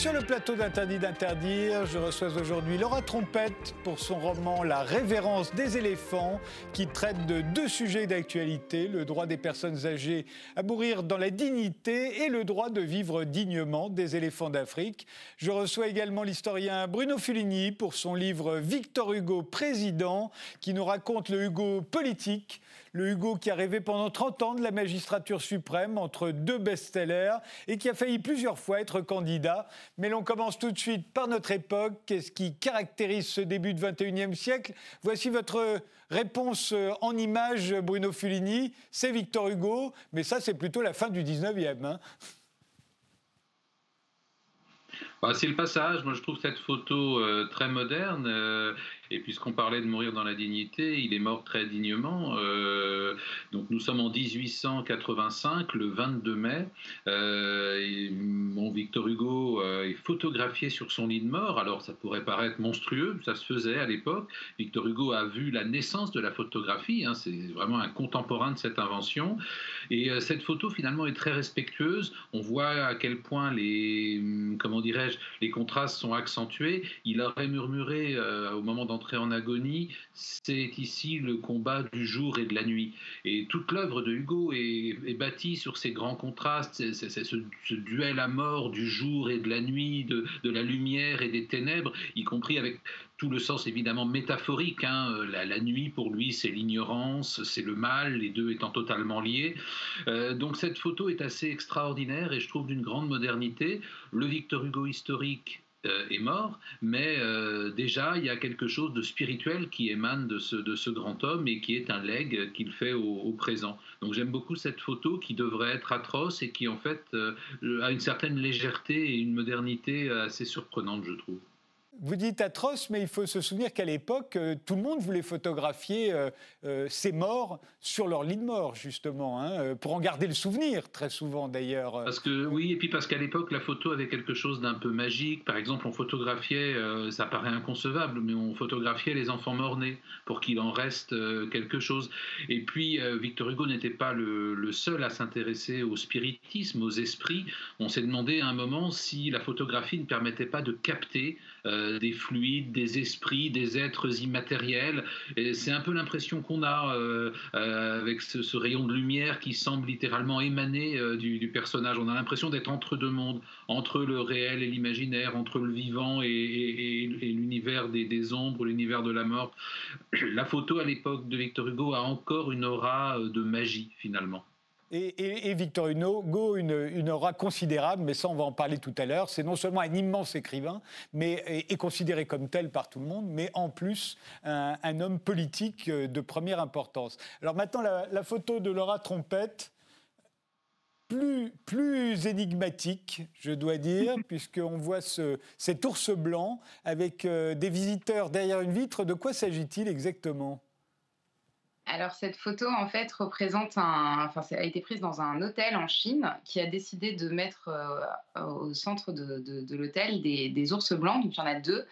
Sur le plateau d'Interdit d'interdire. Je reçois aujourd'hui Laura Trompette pour son roman La révérence des éléphants qui traite de deux sujets d'actualité, le droit des personnes âgées à mourir dans la dignité et le droit de vivre dignement des éléphants d'Afrique. Je reçois également l'historien Bruno Fuligny pour son livre Victor Hugo Président qui nous raconte le Hugo politique le Hugo qui a rêvé pendant 30 ans de la magistrature suprême entre deux best-sellers et qui a failli plusieurs fois être candidat. Mais l'on commence tout de suite par notre époque. Qu'est-ce qui caractérise ce début du 21e siècle? Voici votre réponse euh, en image, Bruno Fulini. C'est Victor Hugo, mais ça, c'est plutôt la fin du 19e. Hein. Bah, c'est le passage. Moi, je trouve cette photo euh, très moderne. Euh, et puisqu'on parlait de mourir dans la dignité, il est mort très dignement. Euh, donc nous sommes en 1885, le 22 mai. Euh, mon Victor Hugo euh, est photographié sur son lit de mort. Alors ça pourrait paraître monstrueux, ça se faisait à l'époque. Victor Hugo a vu la naissance de la photographie. Hein, c'est vraiment un contemporain de cette invention. Et cette photo finalement est très respectueuse. On voit à quel point les comment dirais-je les contrastes sont accentués. Il aurait murmuré au moment d'entrer en agonie, c'est ici le combat du jour et de la nuit. Et toute l'œuvre de Hugo est, bâtie sur ces grands contrastes, c'est ce, duel à mort du jour et de la nuit, de, la lumière et des ténèbres, y compris avec tout le sens évidemment métaphorique. Hein. La, nuit pour lui c'est l'ignorance, c'est le mal, les deux étant totalement liés. Euh, donc cette photo est assez extraordinaire et je trouve d'une grande modernité. Le Victor Hugo historique est mort, mais euh, déjà il y a quelque chose de spirituel qui émane de ce, de ce grand homme et qui est un legs qu'il fait au, présent. Donc j'aime beaucoup cette photo qui devrait être atroce et qui en fait euh, a une certaine légèreté et une modernité assez surprenante, je trouve. Vous dites atroce, mais il faut se souvenir qu'à l'époque, euh, tout le monde voulait photographier euh, euh, ces morts sur leur lit de mort, justement, hein, pour en garder le souvenir, très souvent d'ailleurs. Parce que oui, et puis parce qu'à l'époque, la photo avait quelque chose d'un peu magique. Par exemple, on photographiait, ça paraît inconcevable, mais on photographiait les enfants morts-nés pour qu'il en reste quelque chose. Et puis, Victor Hugo n'était pas le, seul à s'intéresser au spiritisme, aux esprits. On s'est demandé à un moment si la photographie ne permettait pas de capter euh, des fluides, des esprits, des êtres immatériels. C'est un peu l'impression qu'on a euh, euh, avec ce, rayon de lumière qui semble littéralement émaner du, personnage. On a l'impression d'être entre deux mondes, entre le réel et l'imaginaire, entre le vivant et, l'univers des, ombres, l'univers de la mort. La photo à l'époque de Victor Hugo a encore une aura de magie finalement. Et, Victor Hugo, une, une, aura considérable, mais ça on va en parler tout à l'heure. C'est non seulement un immense écrivain, mais est, considéré comme tel par tout le monde, mais en plus un, homme politique euh, de première importance. Alors maintenant la, photo de Laura Trompette. Plus, plus, énigmatique, je dois dire, puisqu'on voit ce, cet ours blanc avec euh, des visiteurs derrière une vitre. De quoi s'agit-il exactement? Alors cette photo en fait représente un, enfin ça a été prise dans un hôtel en Chine qui a décidé de mettre euh, au centre de, l'hôtel des, ours blancs, donc il y en a deux,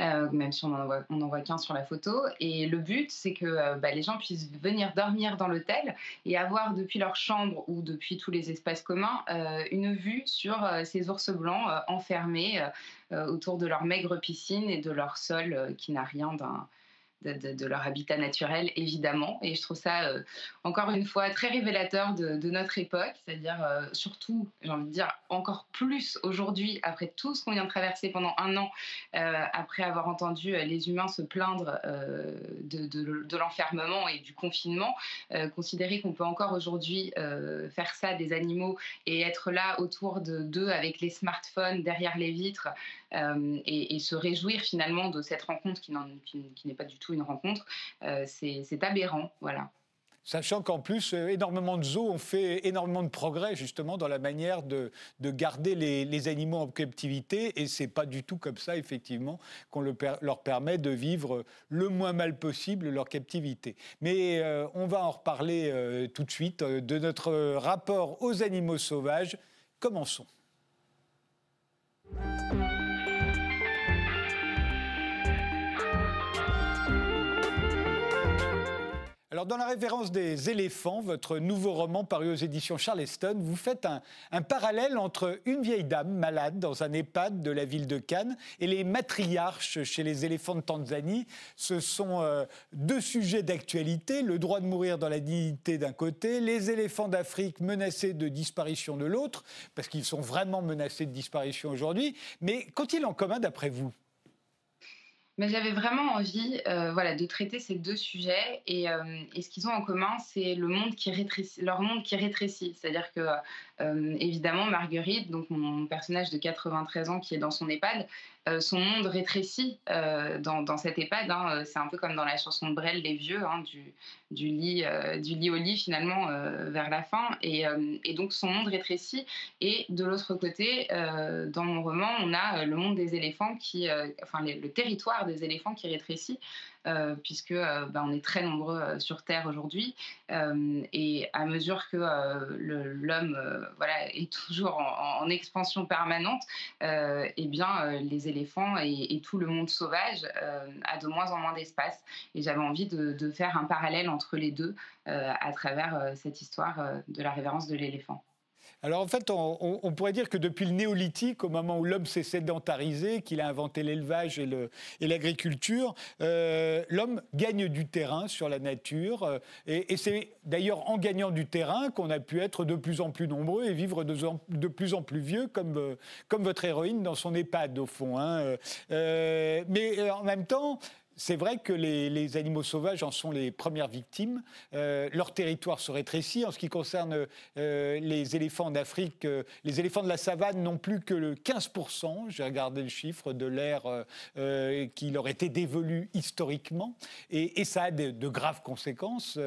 euh, même si on n'en voit, qu'un sur la photo. Et le but c'est que euh, bah, les gens puissent venir dormir dans l'hôtel et avoir depuis leur chambre ou depuis tous les espaces communs une vue sur ces ours blancs enfermés autour de leur maigre piscine et de leur sol qui n'a rien d'un de, leur habitat naturel, évidemment. Et je trouve ça, euh, encore une fois, très révélateur de, notre époque, c'est-à-dire euh, surtout, j'ai envie de dire, encore plus aujourd'hui, après tout ce qu'on vient de traverser pendant un an, euh, après avoir entendu les humains se plaindre de, l'enfermement et du confinement, considérer qu'on peut encore aujourd'hui faire ça des animaux et être là autour de d'eux avec les smartphones derrière les vitres et, se réjouir finalement de cette rencontre qui n'est pas du tout une rencontre, euh, c'est aberrant. Voilà. Sachant qu'en plus, euh, énormément de zoos ont fait énormément de progrès justement dans la manière de, de garder les, animaux en captivité, et c'est pas du tout comme ça effectivement qu'on le leur permet de vivre le moins mal possible leur captivité. Mais euh, on va en reparler tout de suite de notre rapport aux animaux sauvages. Commençons. Alors, dans la révérence des éléphants, votre nouveau roman paru aux éditions Charleston, vous faites un, parallèle entre une vieille dame malade dans un EHPAD de la ville de Cannes et les matriarches chez les éléphants de Tanzanie. Ce sont euh, deux sujets d'actualité, le droit de mourir dans la dignité d'un côté, les éléphants d'Afrique menacés de disparition de l'autre, parce qu'ils sont vraiment menacés de disparition aujourd'hui. Mais qu'ont-ils en commun d'après vous? Mais j'avais vraiment envie euh, voilà, de traiter ces deux sujets. Et, euh, et ce qu'ils ont en commun, c'est le leur monde qui rétrécit. C'est-à-dire que, euh, évidemment, Marguerite, donc mon personnage de 93 ans qui est dans son EHPAD, son monde rétrécit dans, dans, cet EHPAD. Hein. C'est un peu comme dans la chanson de Brel, Les Vieux, hein, du, lit, du lit au lit, finalement, vers la fin. Et, donc, son monde rétrécit. Et de l'autre côté, dans mon roman, on a le monde des éléphants, qui, enfin, le territoire des éléphants qui rétrécit, euh, puisque euh, bah, on est très nombreux euh, sur Terre aujourd'hui. et à mesure que l'homme voilà, est toujours en, expansion permanente, eh bien, les éléphants et, tout le monde sauvage a de moins en moins d'espace. Et j'avais envie de, faire un parallèle entre les deux à travers cette histoire de la révérence de l'éléphant. Alors en fait, on, pourrait dire que depuis le néolithique, au moment où l'homme s'est sédentarisé, qu'il a inventé l'élevage et l'agriculture, euh, l'homme gagne du terrain sur la nature. Euh, et, c'est d'ailleurs en gagnant du terrain qu'on a pu être de plus en plus nombreux et vivre de, plus en plus vieux, comme, euh, comme votre héroïne dans son EHPAD, au fond. Hein. mais en même temps, c'est vrai que les, animaux sauvages en sont les premières victimes. Euh, leur territoire se rétrécit. En ce qui concerne euh, les éléphants d'Afrique, euh, les éléphants de la savane n'ont plus que le 15%, j'ai regardé le chiffre, de l'air qui leur était dévolu historiquement. Et, ça a de, graves conséquences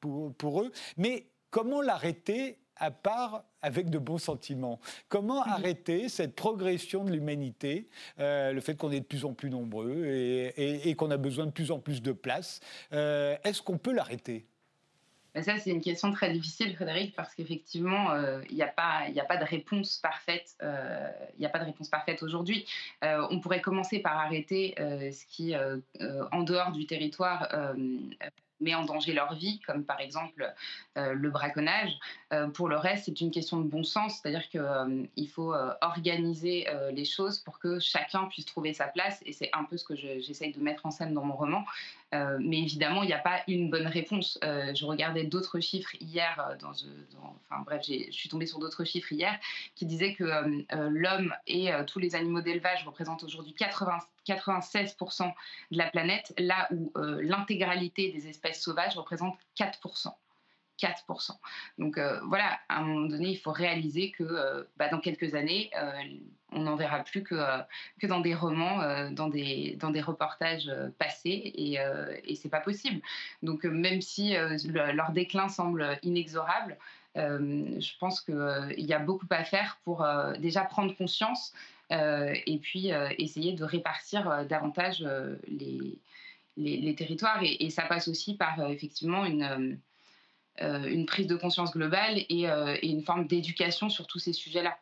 pour, eux. Mais comment l'arrêter à part avec de bons sentiments. Comment arrêter cette progression de l'humanité, euh, le fait qu'on est de plus en plus nombreux et, qu'on a besoin de plus en plus de place euh, Est-ce qu'on peut l'arrêter? Ben ça, c'est une question très difficile, Frédéric, parce qu'effectivement, euh, il n'y a, pas, a pas de réponse parfaite. Il n'y a pas de réponse parfaite aujourd'hui. on pourrait commencer par arrêter ce qui, en dehors du territoire, met en danger leur vie, comme par exemple euh, le braconnage. Euh, pour le reste, c'est une question de bon sens, c'est-à-dire qu'il euh, faut organiser les choses pour que chacun puisse trouver sa place, et c'est un peu ce que j'essaye de mettre en scène dans mon roman. Mais évidemment, il n'y a pas une bonne réponse. je regardais d'autres chiffres hier, dans, enfin bref, je suis tombée sur d'autres chiffres hier qui disaient que l'homme et tous les animaux d'élevage représentent aujourd'hui 80 96% de la planète, là où euh, l'intégralité des espèces sauvages représente 4%. 4%. Donc euh, voilà, à un moment donné, il faut réaliser que euh, bah, dans quelques années, on n'en verra plus que, que dans des romans, dans, des, dans des reportages passés, et, et c'est pas possible. Donc même si leur déclin semble inexorable, je pense qu'il y a beaucoup à faire pour déjà prendre conscience euh, et puis euh, essayer de répartir euh, davantage les, les, territoires. Et, ça passe aussi par effectivement une, une prise de conscience globale et, et une forme d'éducation sur tous ces sujets-là.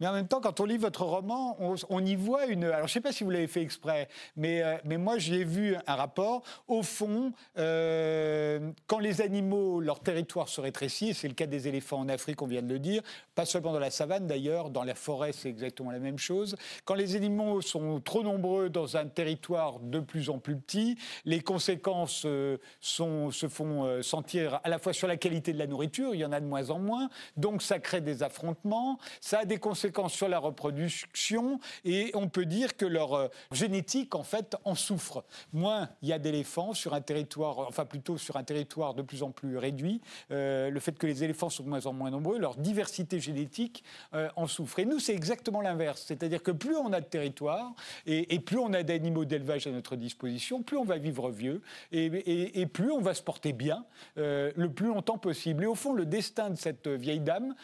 Mais en même temps, quand on lit votre roman, on, y voit une. Alors, je ne sais pas si vous l'avez fait exprès, mais, euh, mais moi, j'ai vu un rapport. Au fond, euh, quand les animaux, leur territoire se rétrécit, et c'est le cas des éléphants en Afrique, on vient de le dire, pas seulement dans la savane d'ailleurs, dans la forêt, c'est exactement la même chose. Quand les animaux sont trop nombreux dans un territoire de plus en plus petit, les conséquences euh, se font sentir à la fois sur la qualité de la nourriture, il y en a de moins en moins, donc ça crée des affrontements, ça a des conséquences sur la reproduction et on peut dire que leur euh, génétique en fait en souffre. Moins il y a d'éléphants sur un territoire, enfin plutôt sur un territoire de plus en plus réduit, euh, le fait que les éléphants sont de moins en moins nombreux, leur diversité génétique euh, en souffre. Et nous c'est exactement l'inverse, c'est-à-dire que plus on a de territoire et, plus on a d'animaux d'élevage à notre disposition, plus on va vivre vieux et, et plus on va se porter bien le plus longtemps possible. Et au fond le destin de cette vieille dame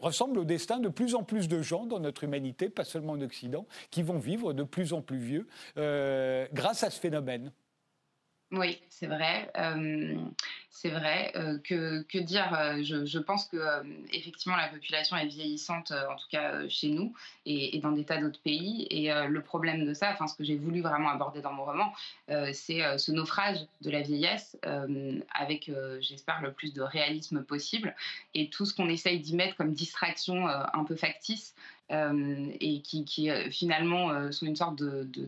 ressemble au destin de plus en plus de gens dans notre humanité, pas seulement en Occident, qui vont vivre de plus en plus vieux euh, grâce à ce phénomène. Oui, c'est vrai. C'est vrai. Que, que, dire je, pense que effectivement la population est vieillissante, en tout cas chez nous et, et, dans des tas d'autres pays. Et le problème de ça, enfin ce que j'ai voulu vraiment aborder dans mon roman, c'est ce naufrage de la vieillesse avec, j'espère, le plus de réalisme possible et tout ce qu'on essaye d'y mettre comme distraction un peu factice. Et qui, qui finalement sont une sorte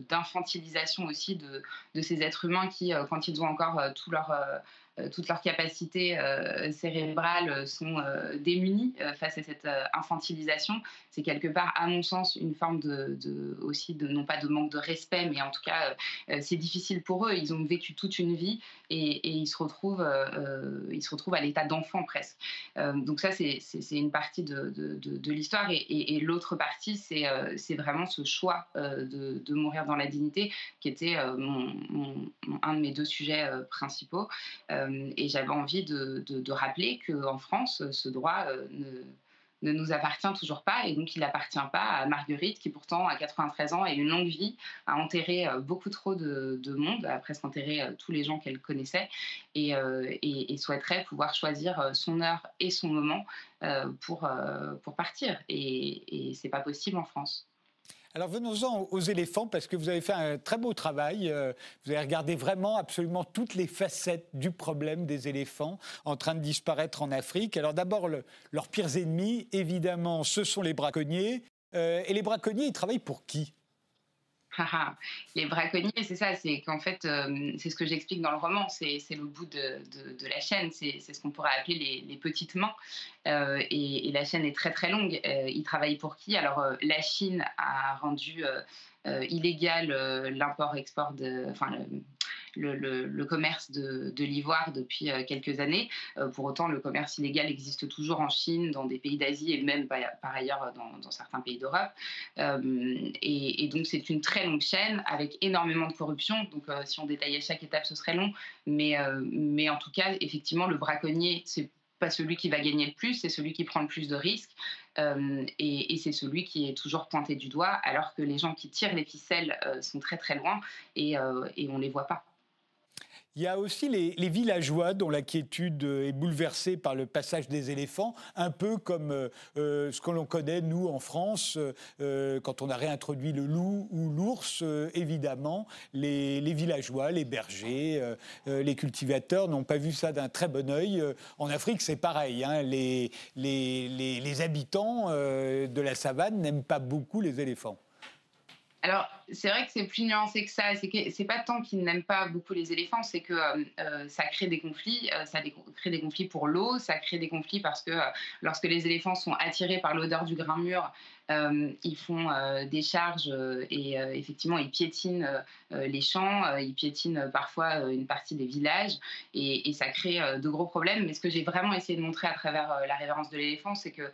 d'infantilisation aussi de, ces êtres humains qui, quand ils ont encore tout leur euh, toutes leurs capacités euh, cérébrales sont euh, démunies face à cette infantilisation. C'est quelque part, à mon sens, une forme de, aussi de non pas de manque de respect, mais en tout cas, c'est difficile pour eux. Ils ont vécu toute une vie et, ils se retrouvent, ils se retrouvent à l'état d'enfant presque. donc ça, c'est une partie de, l'histoire et, l'autre partie, c'est vraiment ce choix de, mourir dans la dignité qui était un de mes deux sujets principaux. Euh, et j'avais envie de, rappeler qu'en France, ce droit euh, ne, nous appartient toujours pas et donc il n'appartient pas à Marguerite qui pourtant à 93 ans a une longue vie, a enterré euh, beaucoup trop de, monde, a presque enterré tous les gens qu'elle connaissait et, souhaiterait pouvoir choisir son heure et son moment pour, pour partir et, et c'est pas possible en France. Alors venons-en aux éléphants parce que vous avez fait un très beau travail. Euh, vous avez regardé vraiment absolument toutes les facettes du problème des éléphants en train de disparaître en Afrique. Alors d'abord, leurs pires ennemis, évidemment, ce sont les braconniers. Euh, et les braconniers, ils travaillent pour qui? les braconniers, c'est ça, c'est qu'en fait, euh, c'est ce que j'explique dans le roman, c'est le bout de, la chaîne, c'est ce qu'on pourrait appeler les, petites mains. Euh, et, la chaîne est très très longue. Euh, ils travaillent pour qui? Alors, la Chine a rendu illégal l'import-export de. Commerce de, l'ivoire depuis euh, quelques années. Euh, pour autant, le commerce illégal existe toujours en Chine, dans des pays d'Asie et même par, ailleurs dans, certains pays d'Europe. Euh, et, donc, c'est une très longue chaîne avec énormément de corruption. Donc, si on détaillait chaque étape, ce serait long. Mais, en tout cas, effectivement, le braconnier, c'est pas celui qui va gagner le plus, c'est celui qui prend le plus de risques et, c'est celui qui est toujours pointé du doigt, alors que les gens qui tirent les ficelles sont très très loin et, et on les voit pas. Il y a aussi les, villageois dont la quiétude est bouleversée par le passage des éléphants, un peu comme euh, euh, ce que l'on connaît, nous, en France, euh, quand on a réintroduit le loup ou l'ours, évidemment, les, villageois, les bergers, les cultivateurs n'ont pas vu ça d'un très bon œil. En Afrique, c'est pareil. Hein, les, les, habitants de la savane n'aiment pas beaucoup les éléphants. Alors, c'est vrai que c'est plus nuancé que ça. C'est que c'est pas tant qu'ils n'aiment pas beaucoup les éléphants, c'est que euh, euh, ça crée des conflits. Euh, ça crée des conflits pour l'eau, ça crée des conflits parce que lorsque les éléphants sont attirés par l'odeur du grain mûr, ils font des charges et effectivement ils piétinent les champs, ils piétinent parfois une partie des villages et, ça crée de gros problèmes. Mais ce que j'ai vraiment essayé de montrer à travers la révérence de l'éléphant, c'est que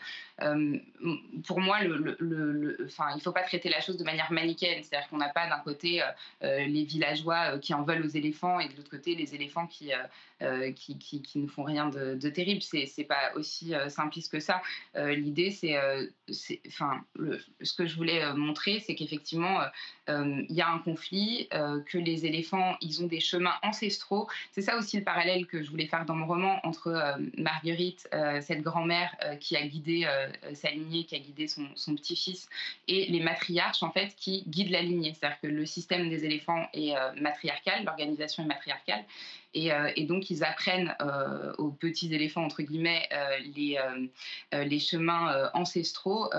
pour moi, le, il ne faut pas traiter la chose de manière manichéenne. Qu'on n'a pas d'un côté les villageois qui en veulent aux éléphants et de l'autre côté les éléphants qui, qui, qui, ne font rien de, terrible. C'est n'est pas aussi simpliste que ça. L'idée, c'est, enfin, ce que je voulais euh, montrer, c'est qu'effectivement, euh, euh, il y a un conflit, que les éléphants, ils ont des chemins ancestraux. C'est ça aussi le parallèle que je voulais faire dans mon roman entre Marguerite, cette grand-mère qui a guidé sa lignée, qui a guidé son, son petit-fils, et les matriarches, en fait, qui guident la C'est-à-dire que le système des éléphants est matriarcal, l'organisation est matriarcale. Euh, et, donc, ils apprennent euh, aux petits éléphants, entre guillemets, euh, les, les chemins ancestraux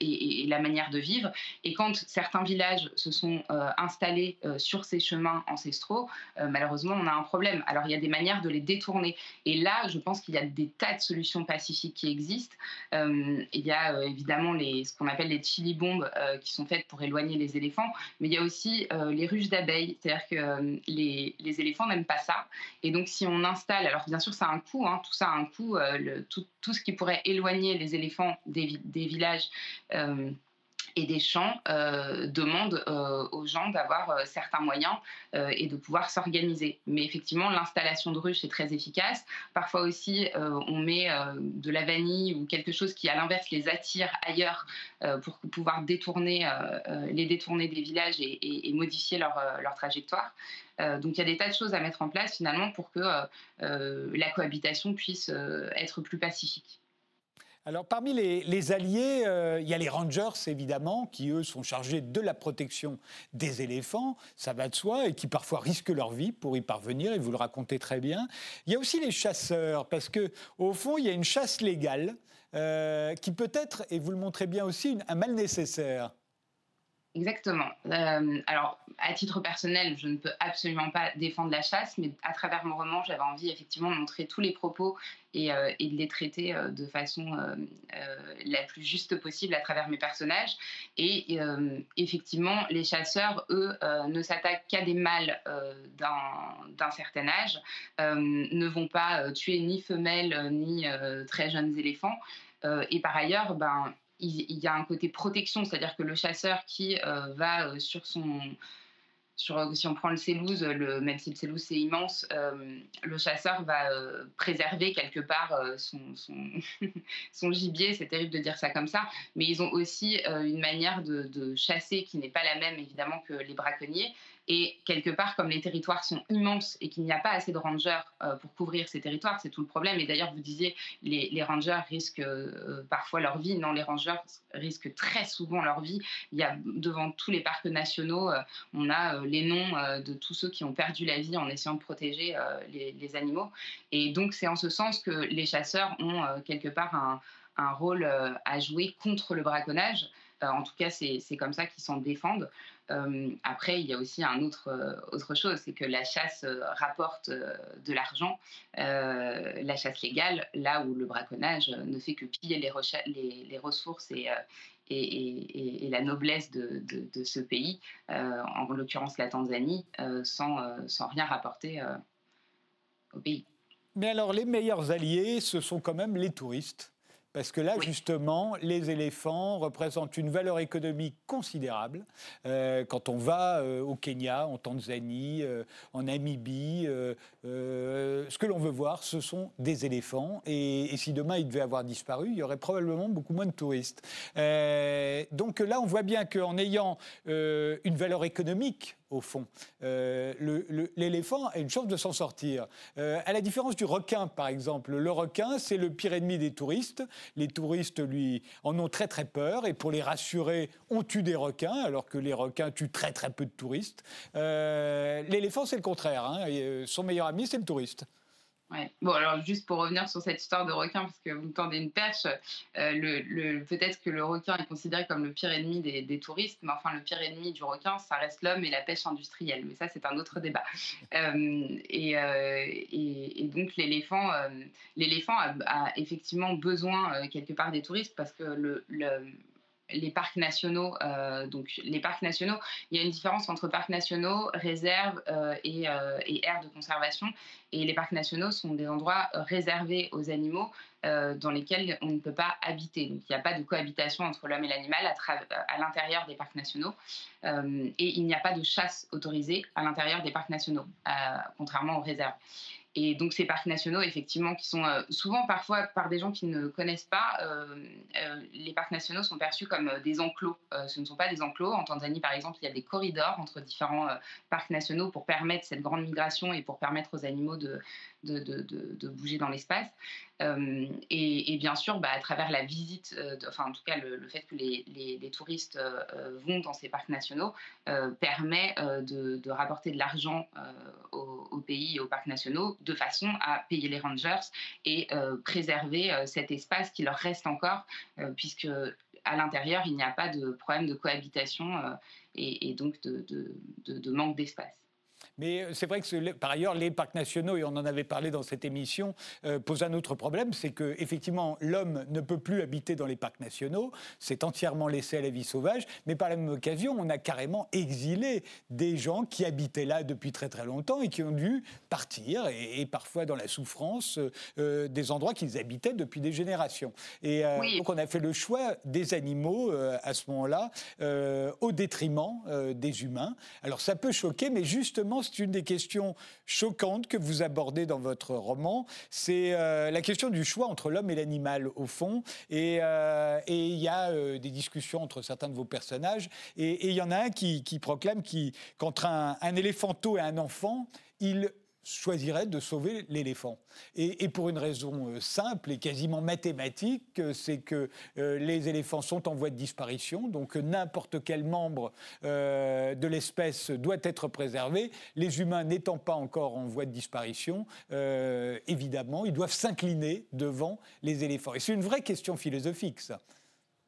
et, la manière de vivre. Et quand certains villages se sont installés sur ces chemins ancestraux, malheureusement, on a un problème. Alors, il y a des manières de les détourner. Et là, je pense qu'il y a des tas de solutions pacifiques qui existent. il y a évidemment les, ce qu'on appelle les chili bombes qui sont faites pour éloigner les éléphants, mais il y a aussi les ruches d'abeilles, c'est-à-dire que les, les éléphants n'aiment pas ça. Et donc, si on installe, alors bien sûr, ça a un coût, hein, tout ça a un coût, euh, tout, ce qui pourrait éloigner les éléphants des, des villages. Euh, et des champs euh, demandent euh, aux gens d'avoir euh, certains moyens et de pouvoir s'organiser. Mais effectivement, l'installation de ruches est très efficace. Parfois aussi, on met de la vanille ou quelque chose qui, à l'inverse, les attire ailleurs pour pouvoir détourner, les détourner des villages et, modifier leur, leur trajectoire. donc il y a des tas de choses à mettre en place finalement pour que la cohabitation puisse être plus pacifique. Alors parmi les, alliés, euh, il y a les rangers évidemment, qui eux sont chargés de la protection des éléphants, ça va de soi, et qui parfois risquent leur vie pour y parvenir, et vous le racontez très bien. Il y a aussi les chasseurs, parce que au fond, il y a une chasse légale euh, qui peut être, et vous le montrez bien aussi, un mal nécessaire. Exactement. Euh, alors, à titre personnel, je ne peux absolument pas défendre la chasse, mais à travers mon roman, j'avais envie effectivement de montrer tous les propos et, euh, de les traiter euh, de façon la plus juste possible à travers mes personnages. Et effectivement, les chasseurs, eux, ne s'attaquent qu'à des mâles d'un certain âge, ne vont pas tuer ni femelles ni très jeunes éléphants. et par ailleurs, ben, il, y a un côté protection, c'est-à-dire que le chasseur qui euh, va euh, sur son sur, si on prend le Célouse, même si le Célouse c'est immense, euh, le chasseur va préserver quelque part son, son, gibier, c'est terrible de dire ça comme ça, mais ils ont aussi une manière de chasser qui n'est pas la même évidemment que les braconniers, et quelque part, comme les territoires sont immenses et qu'il n'y a pas assez de rangers euh, pour couvrir ces territoires, c'est tout le problème. Et d'ailleurs, vous disiez, les, les rangers risquent euh, parfois leur vie. Non, les rangers risquent très souvent leur vie. Il y a devant tous les parcs nationaux, euh, on a les noms de tous ceux qui ont perdu la vie en essayant de protéger les, animaux. Et donc, c'est en ce sens que les chasseurs ont quelque part un rôle à jouer contre le braconnage. En tout cas, c'est comme ça qu'ils s'en défendent. Euh, après, il y a aussi un autre, euh, autre chose, c'est que la chasse euh, rapporte de l'argent, la chasse légale, là où le braconnage ne fait que piller les, ressources et, et, et, la noblesse de, de, ce pays, en l'occurrence la Tanzanie, sans, sans rien rapporter au pays. Mais alors, les meilleurs alliés, ce sont quand même les touristes. Parce que là, justement, les éléphants représentent une valeur économique considérable. Euh, quand on va euh, au Kenya, en Tanzanie, euh, en Namibie, ce que l'on veut voir, ce sont des éléphants. Et, si demain ils devaient avoir disparu, il y aurait probablement beaucoup moins de touristes. donc là, on voit bien qu'en ayant une valeur économique au fond. Euh, l'éléphant a une chance de s'en sortir. Euh, à la différence du requin, par exemple. Le requin, c'est le pire ennemi des touristes. Les touristes, lui, en ont très très peur. Et pour les rassurer, on tue des requins, alors que les requins tuent très très peu de touristes. Euh, l'éléphant, c'est le contraire. Hein. son meilleur ami, c'est le touriste. Bon, alors juste pour revenir sur cette histoire de requin, parce que vous me tendez une perche, euh, le, peut-être que le requin est considéré comme le pire ennemi des, touristes, mais enfin, le pire ennemi du requin, ça reste l'homme et la pêche industrielle. Mais ça, c'est un autre débat. Euh, euh, et, et, donc, l'éléphant, l'éléphant a, effectivement besoin quelque part des touristes parce que le, les parcs nationaux, euh, donc les parcs nationaux, il y a une différence entre parcs nationaux, réserves euh, et, euh, et, aires de conservation. Et les parcs nationaux sont des endroits réservés aux animaux dans lesquels on ne peut pas habiter. Donc il n'y a pas de cohabitation entre l'homme et l'animal à, à l'intérieur des parcs nationaux. et il n'y a pas de chasse autorisée à l'intérieur des parcs nationaux, contrairement aux réserves. Et donc ces parcs nationaux, effectivement, qui sont euh, souvent parfois par des gens qui ne connaissent pas, euh, euh, les parcs nationaux sont perçus comme des enclos. ce ne sont pas des enclos. En Tanzanie, par exemple, il y a des corridors entre différents parcs nationaux pour permettre cette grande migration et pour permettre aux animaux de, de, de, bouger dans l'espace. Euh, et, bien sûr, bah, à travers la visite, euh, enfin en tout cas le, fait que les, touristes euh, vont dans ces parcs nationaux permet de, rapporter de l'argent au, pays et aux parcs nationaux de façon à payer les rangers et préserver cet espace qui leur reste encore, puisque à l'intérieur, il n'y a pas de problème de cohabitation et donc de, manque d'espace. Mais c'est vrai que par ailleurs, les parcs nationaux, et on en avait parlé dans cette émission, posent un autre problème, c'est que effectivement l'homme ne peut plus habiter dans les parcs nationaux, c'est entièrement laissé à la vie sauvage, mais par la même occasion, on a carrément exilé des gens qui habitaient là depuis très très longtemps et qui ont dû partir, et, parfois dans la souffrance, des endroits qu'ils habitaient depuis des générations. Et donc on a fait le choix des animaux à ce moment-là, au détriment des humains. Alors ça peut choquer, mais justement, c'est une des questions choquantes que vous abordez dans votre roman. C'est euh, la question du choix entre l'homme et l'animal, au fond. Et euh, il y a euh, des discussions entre certains de vos personnages. Et il y en a un qui, proclame qu'entre un, un éléphanto et un enfant, il choisirait de sauver l'éléphant. Et, pour une raison euh, simple et quasiment mathématique, euh, c'est que euh, les éléphants sont en voie de disparition, donc n'importe quel membre de l'espèce doit être préservé. Les humains n'étant pas encore en voie de disparition, évidemment, ils doivent s'incliner devant les éléphants. Et c'est une vraie question philosophique, ça.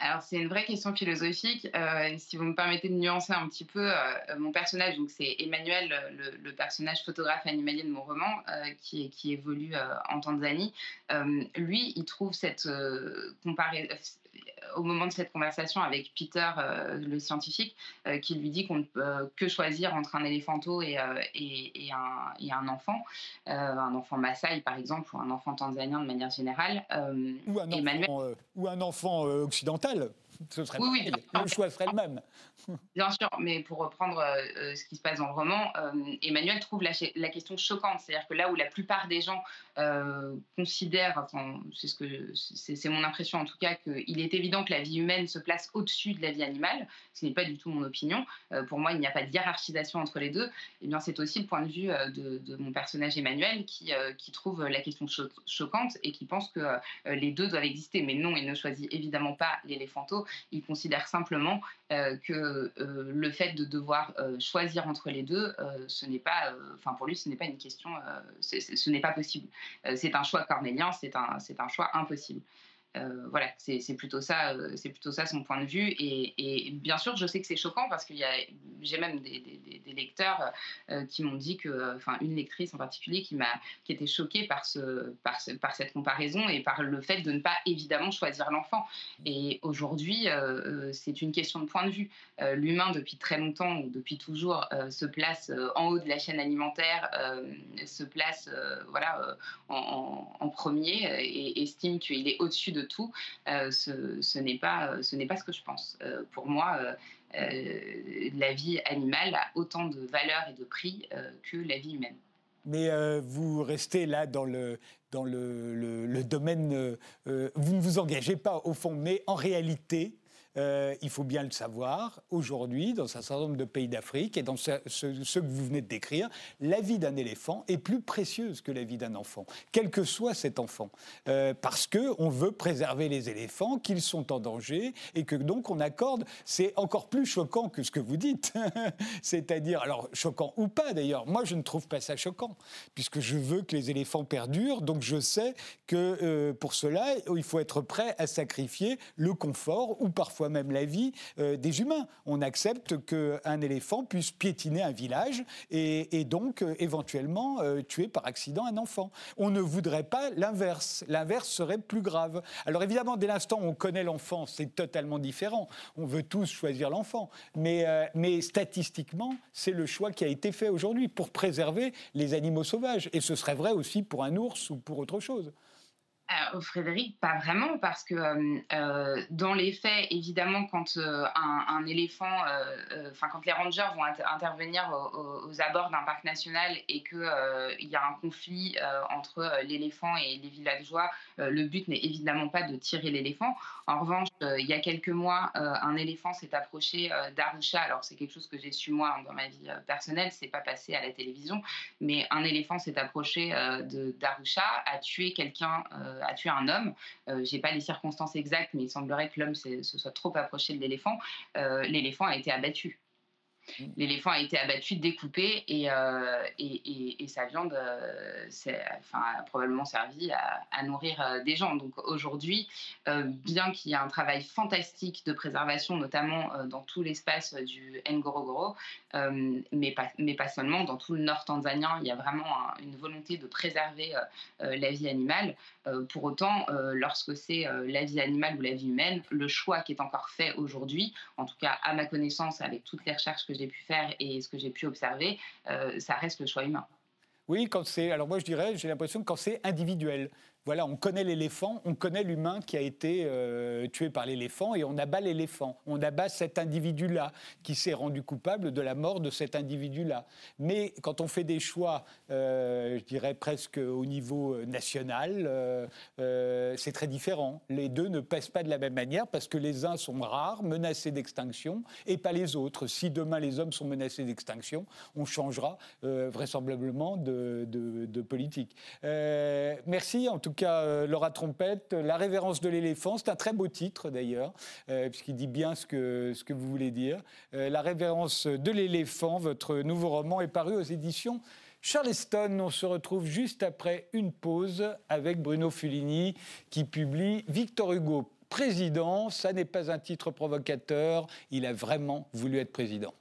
Alors, c'est une vraie question philosophique. Euh, si vous me permettez de nuancer un petit peu, euh, mon personnage, donc c'est Emmanuel, le, personnage photographe animalier de mon roman, euh, qui, qui, évolue en Tanzanie. lui, il trouve cette comparaison au moment de cette conversation avec Peter, euh, le scientifique, euh, qui lui dit qu'on ne peut que choisir entre un éléphanto et, euh, et, un, enfant, un enfant Maasai par exemple, ou un enfant tanzanien de manière générale. ou, un enfant, ou un enfant occidental. Ce serait oui, le choix serait le même. Bien sûr, mais pour reprendre euh, ce qui se passe dans le roman, euh, Emmanuel trouve la, la question choquante, c'est-à-dire que là où la plupart des gens euh, considèrent, enfin, c'est ce que c'est mon impression en tout cas, qu'il est évident que la vie humaine se place au-dessus de la vie animale, ce n'est pas du tout mon opinion. pour moi, il n'y a pas de hiérarchisation entre les deux. Et eh bien, c'est aussi le point de vue de, mon personnage Emmanuel qui, qui trouve la question choquante et qui pense que les deux doivent exister. Mais non, il ne choisit évidemment pas l'éléphanto. Il considère simplement que euh, le fait de devoir euh, choisir entre les deux, euh, ce n'est pas, enfin pour lui, ce n'est pas une question, ce n'est pas possible. c'est un choix cornélien, c'est un, c'est un choix impossible. Euh, voilà, c'est plutôt ça, euh, c'est plutôt ça son point de vue. Et, bien sûr, je sais que c'est choquant parce que j'ai même des, lecteurs euh, qui m'ont dit que, enfin, une lectrice en particulier qui m'a, qui était choquée par ce, par, par cette comparaison et par le fait de ne pas évidemment choisir l'enfant. Et aujourd'hui, c'est une question de point de vue. L'humain, depuis très longtemps ou depuis toujours, se place en haut de la chaîne alimentaire, se place, voilà, en, en, premier et estime qu'il est au-dessus de tout, euh, ce, n'est pas, euh, ce n'est pas ce que je pense. Euh, pour moi, la vie animale a autant de valeur et de prix que la vie humaine. Mais vous restez là dans le, dans le, le domaine, vous ne vous engagez pas au fond, mais en réalité, euh, il faut bien le savoir, aujourd'hui, dans un certain nombre de pays d'Afrique et dans ce, que vous venez de décrire, la vie d'un éléphant est plus précieuse que la vie d'un enfant, quel que soit cet enfant, euh, parce qu'on veut préserver les éléphants, qu'ils sont en danger, et que donc on accorde, c'est encore plus choquant que ce que vous dites, c'est-à-dire, alors choquant ou pas d'ailleurs, moi je ne trouve pas ça choquant, puisque je veux que les éléphants perdurent, donc je sais que euh, pour cela, il faut être prêt à sacrifier le confort ou parfois même la vie euh, des humains. On accepte qu'un éléphant puisse piétiner un village et, donc euh, éventuellement euh, tuer par accident un enfant. On ne voudrait pas l'inverse. L'inverse serait plus grave. Alors évidemment, dès l'instant où on connaît l'enfant, c'est totalement différent. On veut tous choisir l'enfant. Mais, mais statistiquement, c'est le choix qui a été fait aujourd'hui pour préserver les animaux sauvages. Et ce serait vrai aussi pour un ours ou pour autre chose. Euh, Frédéric, pas vraiment, parce que euh, euh, dans les faits, évidemment, quand un, éléphant, enfin quand les rangers vont intervenir aux, abords d'un parc national et qu'il y a un conflit entre l'éléphant et les villageois, le but n'est évidemment pas de tirer l'éléphant. En revanche, il y a quelques mois, un éléphant s'est approché d'Arusha. Alors c'est quelque chose que j'ai su moi dans ma vie personnelle, c'est pas passé à la télévision, mais un éléphant s'est approché d'Arusha, a tué quelqu'un a tué un homme. Euh, je n'ai pas les circonstances exactes, mais il semblerait que l'homme se soit trop approché de l'éléphant. Euh, l'éléphant a été abattu. Mmh. L'éléphant a été abattu, découpé, et, et, sa viande enfin, a probablement servi à, nourrir des gens. Donc aujourd'hui, bien qu'il y ait un travail fantastique de préservation, notamment dans tout l'espace du Ngorongoro, mais, pas, mais pas seulement, dans tout le nord tanzanien, il y a vraiment une volonté de préserver la vie animale. pour autant, lorsque c'est la vie animale ou la vie humaine, le choix qui est encore fait aujourd'hui, en tout cas à ma connaissance, avec toutes les recherches que j'ai pu faire et ce que j'ai pu observer, ça reste le choix humain. Oui, quand c'est. Alors moi, je dirais, j'ai l'impression que quand c'est individuel, voilà, on connaît l'éléphant, on connaît l'humain qui a été euh, tué par l'éléphant et on abat l'éléphant. On abat cet individu-là qui s'est rendu coupable de la mort de cet individu-là. Mais quand on fait des choix, euh, je dirais presque au niveau euh, national, c'est très différent. Les deux ne pèsent pas de la même manière parce que les uns sont rares, menacés d'extinction, et pas les autres. Si demain les hommes sont menacés d'extinction, on changera vraisemblablement de, politique. merci en tout cas, euh, Laura Trompette, La révérence de l'éléphant, c'est un très beau titre d'ailleurs, euh, puisqu'il dit bien ce que, vous voulez dire. Euh, La révérence de l'éléphant, votre nouveau roman, est paru aux éditions Charleston. On se retrouve juste après une pause avec Bruno Fulini qui publie Victor Hugo, président. Ça n'est pas un titre provocateur, il a vraiment voulu être président.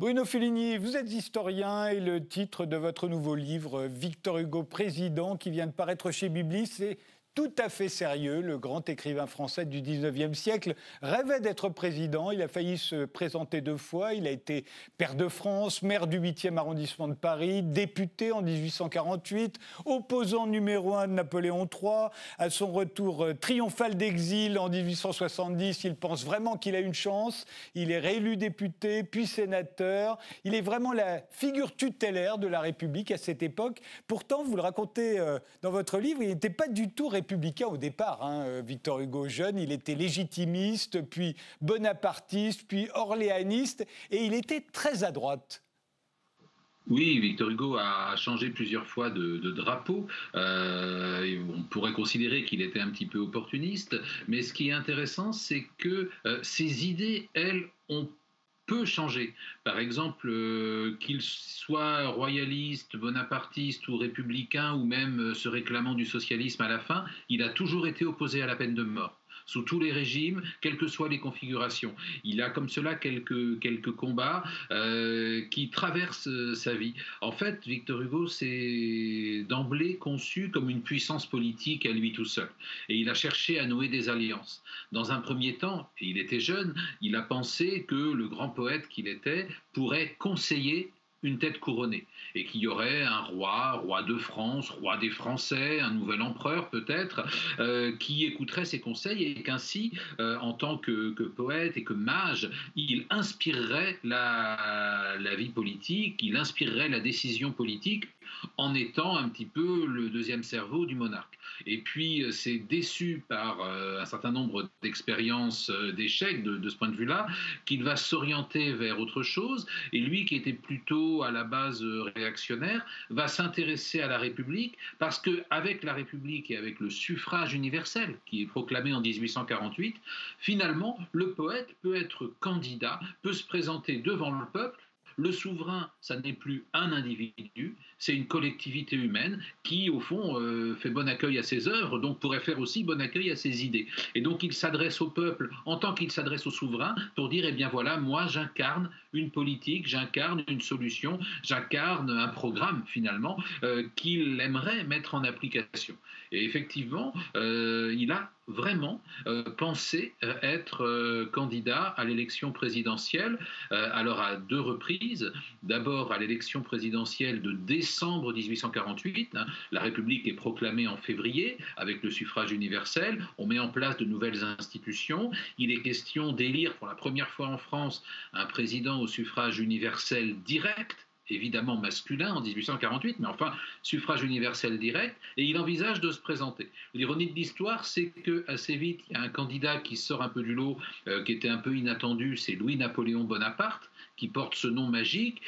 Bruno Fellini, vous êtes historien et le titre de votre nouveau livre, Victor Hugo Président, qui vient de paraître chez Biblis, c'est tout à fait sérieux. Le grand écrivain français du 19e siècle rêvait d'être président. Il a failli se présenter deux fois. Il a été père de France, maire du 8e arrondissement de Paris, député en 1848, opposant numéro un de Napoléon III. À son retour euh, triomphal d'exil en 1870, il pense vraiment qu'il a une chance. Il est réélu député, puis sénateur. Il est vraiment la figure tutélaire de la République à cette époque. Pourtant, vous le racontez euh, dans votre livre, il n'était pas du tout au départ. Hein, euh, Victor Hugo jeune, il était légitimiste, puis bonapartiste, puis orléaniste, et il était très à droite. Oui, Victor Hugo a changé plusieurs fois de, drapeau. Euh, on pourrait considérer qu'il était un petit peu opportuniste, mais ce qui est intéressant, c'est que euh, ses idées, elles, ont changer. Par exemple, euh, qu'il soit royaliste, bonapartiste ou républicain, ou même euh, se réclamant du socialisme à la fin, il a toujours été opposé à la peine de mort sous tous les régimes, quelles que soient les configurations. Il a comme cela quelques, quelques combats euh, qui traversent euh, sa vie. En fait, Victor Hugo s'est d'emblée conçu comme une puissance politique à lui tout seul. Et il a cherché à nouer des alliances. Dans un premier temps, et il était jeune, il a pensé que le grand poète qu'il était pourrait conseiller une tête couronnée, et qu'il y aurait un roi, roi de France, roi des Français, un nouvel empereur peut-être, euh, qui écouterait ses conseils et qu'ainsi, euh, en tant que, poète et que mage, il inspirerait la, la vie politique, il inspirerait la décision politique en étant un petit peu le deuxième cerveau du monarque. Et puis, euh, c'est déçu par euh, un certain nombre d'expériences euh, d'échecs de, ce point de vue-là, qu'il va s'orienter vers autre chose. Et lui, qui était plutôt à la base réactionnaire, va s'intéresser à la République parce qu'avec la République et avec le suffrage universel qui est proclamé en 1848, finalement, le poète peut être candidat, peut se présenter devant le peuple le souverain, ça n'est plus un individu, c'est une collectivité humaine qui, au fond, euh, fait bon accueil à ses œuvres, donc pourrait faire aussi bon accueil à ses idées. Et donc il s'adresse au peuple en tant qu'il s'adresse au souverain pour dire, eh bien voilà, moi j'incarne une politique, j'incarne une solution, j'incarne un programme finalement euh, qu'il aimerait mettre en application. Et effectivement, euh, il a vraiment pensé être candidat à l'élection présidentielle, alors à deux reprises. D'abord à l'élection présidentielle de décembre 1848. Hein. la République est proclamée en février avec le suffrage universel. On met en place de nouvelles institutions. Il est question d'élire pour la première fois en France un président au suffrage universel direct, évidemment masculin en 1848, mais enfin suffrage universel direct, et il envisage de se présenter. L'ironie de l'histoire, c'est que assez vite, il y a un candidat qui sort un peu du lot, euh, qui était un peu inattendu, c'est Louis-Napoléon Bonaparte, qui porte ce nom magique,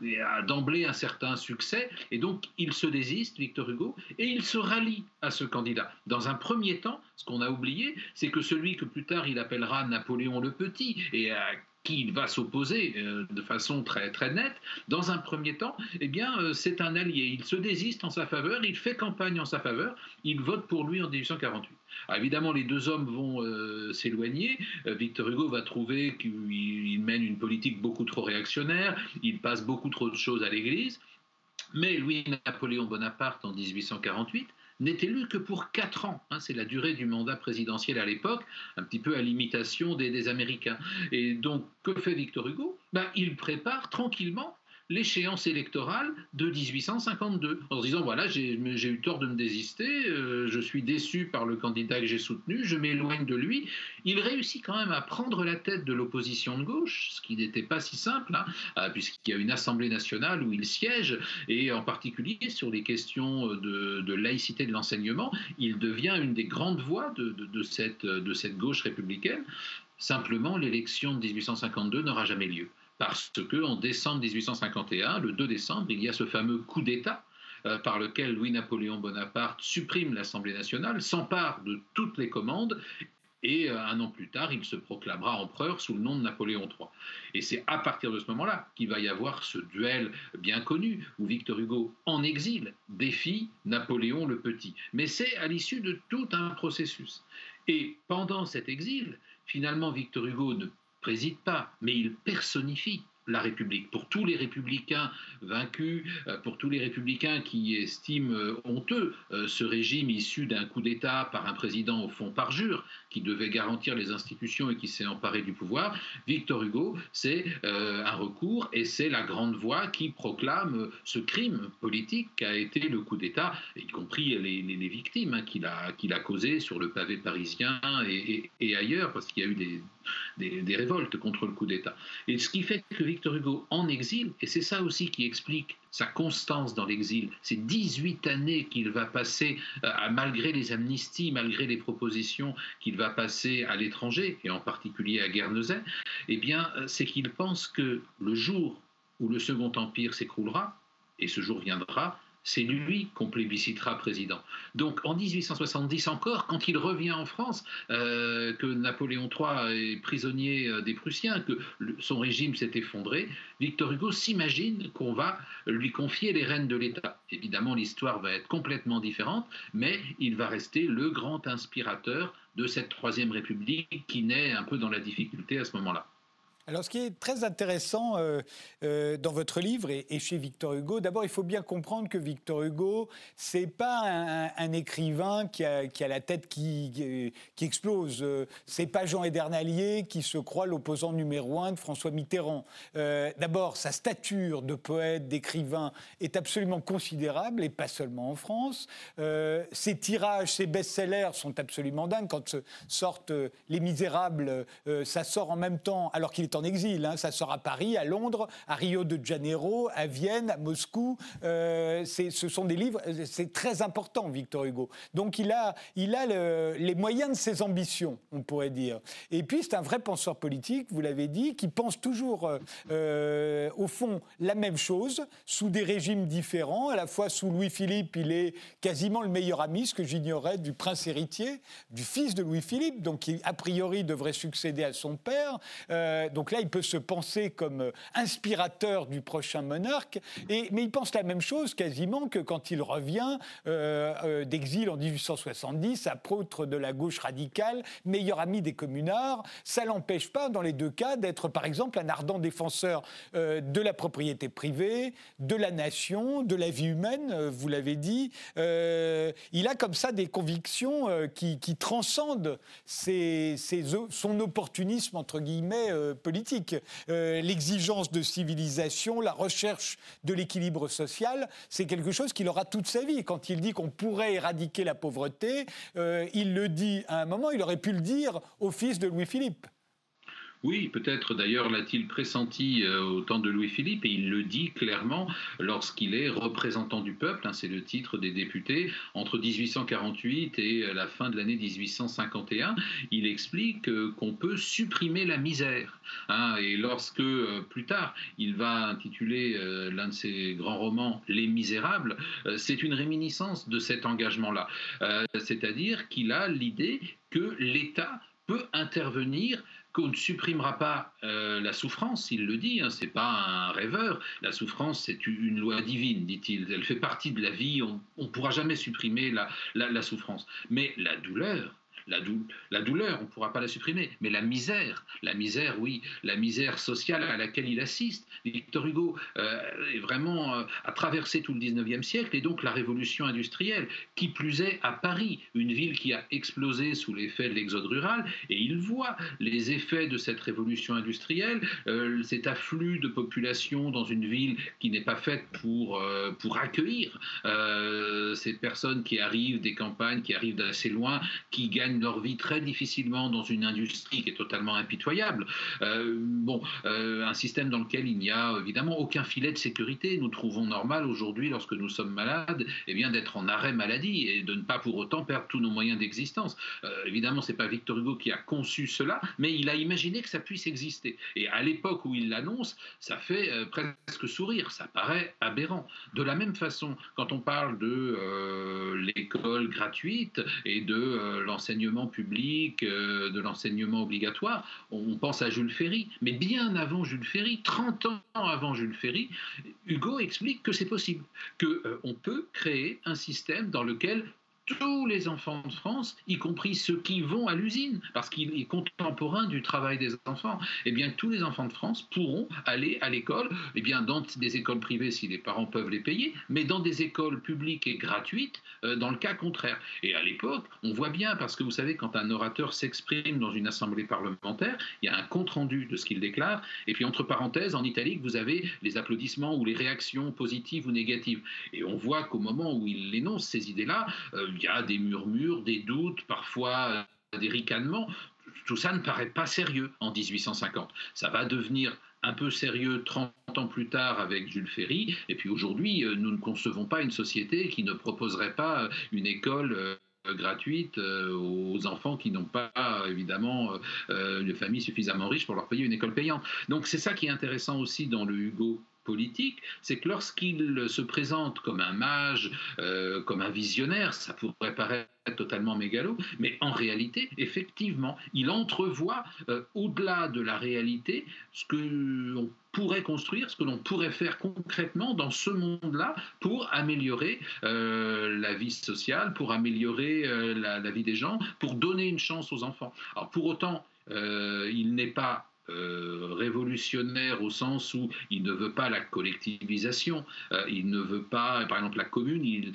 qui a d'emblée un certain succès, et donc il se désiste, Victor Hugo, et il se rallie à ce candidat. Dans un premier temps, ce qu'on a oublié, c'est que celui que plus tard il appellera Napoléon le Petit, et à qui il va s'opposer euh, de façon très, très nette, dans un premier temps, eh bien, euh, c'est un allié. Il se désiste en sa faveur, il fait campagne en sa faveur, il vote pour lui en 1848. Évidemment, les deux hommes vont euh, s'éloigner. Victor Hugo va trouver qu'il mène une politique beaucoup trop réactionnaire, il passe beaucoup trop de choses à l'Église. Mais Louis-Napoléon Bonaparte, en 1848, n'est élu que pour quatre ans. Hein, c'est la durée du mandat présidentiel à l'époque, un petit peu à l'imitation des, Américains. Et donc, que fait Victor Hugo? Ben, Il prépare tranquillement l'échéance électorale de 1852, en se disant voilà, j'ai eu tort de me désister, euh, je suis déçu par le candidat que j'ai soutenu, je m'éloigne de lui. Il réussit quand même à prendre la tête de l'opposition de gauche, ce qui n'était pas si simple, hein, euh, puisqu'il y a une Assemblée nationale où il siège, et en particulier sur les questions de, laïcité de l'enseignement, il devient une des grandes voix de, cette, de cette gauche républicaine. Simplement, l'élection de 1852 n'aura jamais lieu parce que en décembre 1851, le 2 décembre, il y a ce fameux coup d'État euh, par lequel Louis-Napoléon Bonaparte supprime l'Assemblée nationale, s'empare de toutes les commandes et euh, un an plus tard, il se proclamera empereur sous le nom de Napoléon III. Et c'est à partir de ce moment-là qu'il va y avoir ce duel bien connu où Victor Hugo, en exil, défie Napoléon le Petit. Mais c'est à l'issue de tout un processus. Et pendant cet exil, finalement, Victor Hugo ne préside pas, mais il personnifie la République. Pour tous les républicains vaincus, euh, pour tous les républicains qui estiment euh, honteux euh, ce régime issu d'un coup d'État par un président au fond parjure, qui devait garantir les institutions et qui s'est emparé du pouvoir, Victor Hugo, c'est un recours et c'est la grande voix qui proclame ce crime politique qu'a été le coup d'État, y compris les, victimes hein, qu'il a, qu'il a causées sur le pavé parisien et, ailleurs, parce qu'il y a eu des, des, révoltes contre le coup d'État. Et ce qui fait que Victor Hugo en exil, et c'est ça aussi qui explique sa constance dans l'exil, ces 18 années qu'il va passer, euh, malgré les amnisties, malgré les propositions qu'il va passer à l'étranger, et en particulier à Guernesey, eh bien, euh, c'est qu'il pense que le jour où le Second Empire s'écroulera, et ce jour viendra, c'est lui qu'on plébiscitera président. Donc en 1870 encore, quand il revient en France, euh, que Napoléon III est prisonnier euh, des Prussiens, que son régime s'est effondré, Victor Hugo s'imagine qu'on va lui confier les rênes de l'État. Évidemment, l'histoire va être complètement différente, mais il va rester le grand inspirateur de cette Troisième République qui naît un peu dans la difficulté à ce moment-là. Alors, ce qui est très intéressant euh, euh, dans votre livre et, chez Victor Hugo, d'abord, il faut bien comprendre que Victor Hugo, c'est pas un, écrivain qui a, la tête qui, explose. Euh, c'est pas Jean Edernalier qui se croit l'opposant numéro un de François Mitterrand. d'abord, sa stature de poète, d'écrivain est absolument considérable et pas seulement en France. ses tirages, ses best-sellers sont absolument dingues. Quand sortent Les Misérables, ça sort en même temps, alors qu'il est en exil. Hein. Ça sort à Paris, à Londres, à Rio de Janeiro, à Vienne, à Moscou. Euh, ce sont des livres, c'est très important, Victor Hugo. Donc il a, il a les moyens de ses ambitions, on pourrait dire. Et puis c'est un vrai penseur politique, vous l'avez dit, qui pense toujours, euh, euh, au fond, la même chose, sous des régimes différents. À la fois sous Louis-Philippe, il est quasiment le meilleur ami, ce que j'ignorais, du prince héritier, du fils de Louis-Philippe, donc qui a priori devrait succéder à son père. donc donc là, il peut se penser comme euh, inspirateur du prochain monarque, mais il pense la même chose quasiment que quand il revient euh, euh, d'exil en 1870, apôtre de la gauche radicale, meilleur ami des communards. Ça l'empêche pas, dans les deux cas, d'être par exemple un ardent défenseur de la propriété privée, de la nation, de la vie humaine, vous l'avez dit. il a comme ça des convictions qui, transcendent son opportunisme, entre guillemets, politique euh, l'exigence de civilisation, la recherche de l'équilibre social, c'est quelque chose qu'il aura toute sa vie. Quand il dit qu'on pourrait éradiquer la pauvreté, euh, il le dit à un moment, il aurait pu le dire au fils de Louis-Philippe. Oui, peut-être d'ailleurs l'a-t-il pressenti euh, au temps de Louis-Philippe et il le dit clairement lorsqu'il est représentant du peuple, hein, c'est le titre des députés, entre 1848 et euh, la fin de l'année 1851, il explique euh, qu'on peut supprimer la misère. Hein, et lorsque plus tard il va intituler l'un de ses grands romans Les Misérables, c'est une réminiscence de cet engagement-là. C'est-à-dire qu'il a l'idée que l'État peut intervenir qu'on ne supprimera pas euh, la souffrance, il le dit, hein, c'est pas un rêveur. La souffrance, c'est une loi divine, dit-il. Elle fait partie de la vie. On ne pourra jamais supprimer la souffrance. Mais la douleur, la, douleur, on ne pourra pas la supprimer, mais la misère, la misère, oui, la misère sociale à laquelle il assiste. Victor Hugo euh, est vraiment euh, a traversé tout le 19e siècle et donc la révolution industrielle, qui plus est à Paris, une ville qui a explosé sous l'effet de l'exode rural, et il voit les effets de cette révolution industrielle, euh, cet afflux de population dans une ville qui n'est pas faite pour, pour accueillir ces personnes qui arrivent des campagnes, qui arrivent d'assez loin, qui gagnent leur vie très difficilement dans une industrie qui est totalement impitoyable. Euh, bon, euh, un système dans lequel il n'y a évidemment aucun filet de sécurité. Nous trouvons normal aujourd'hui, lorsque nous sommes malades, eh bien d'être en arrêt maladie et de ne pas pour autant perdre tous nos moyens d'existence. Euh, évidemment, c'est pas Victor Hugo qui a conçu cela, mais il a imaginé que ça puisse exister. Et à l'époque où il l'annonce, ça fait presque sourire, ça paraît aberrant. De la même façon, quand on parle de l'école gratuite et de l'enseignement public, euh, de l'enseignement obligatoire, on pense à Jules Ferry. Mais bien avant Jules Ferry, 30 ans avant Jules Ferry, Hugo explique que c'est possible, qu'on euh, peut créer un système dans lequel tous les enfants de France, y compris ceux qui vont à l'usine, parce qu'il est contemporain du travail des enfants, eh bien tous les enfants de France pourront aller à l'école, eh bien dans des écoles privées si les parents peuvent les payer, mais dans des écoles publiques et gratuites euh, dans le cas contraire. Et à l'époque, on voit bien, parce que vous savez, quand un orateur s'exprime dans une assemblée parlementaire, il y a un compte-rendu de ce qu'il déclare, et puis entre parenthèses, en italique, vous avez les applaudissements ou les réactions positives ou négatives. Et on voit qu'au moment où il énonce ces idées-là, euh, il y a des murmures, des doutes, parfois euh, des ricanements. Tout ça ne paraît pas sérieux en 1850. Ça va devenir un peu sérieux 30 ans plus tard avec Jules Ferry. Et puis aujourd'hui, euh, nous ne concevons pas une société qui ne proposerait pas euh, une école gratuite aux enfants qui n'ont pas évidemment une famille suffisamment riche pour leur payer une école payante. Donc c'est ça qui est intéressant aussi dans le Hugo politique, c'est que lorsqu'il se présente comme un mage, euh, comme un visionnaire, ça pourrait paraître totalement mégalo, mais en réalité, effectivement, il entrevoit euh, au-delà de la réalité ce que l'on pourrait construire, ce que l'on pourrait faire concrètement dans ce monde-là pour améliorer euh, la vie sociale, pour améliorer la, la, vie des gens, pour donner une chance aux enfants. Alors pour autant, il n'est pas euh, révolutionnaire au sens où il ne veut pas la collectivisation, euh, il ne veut pas, par exemple, la commune, il,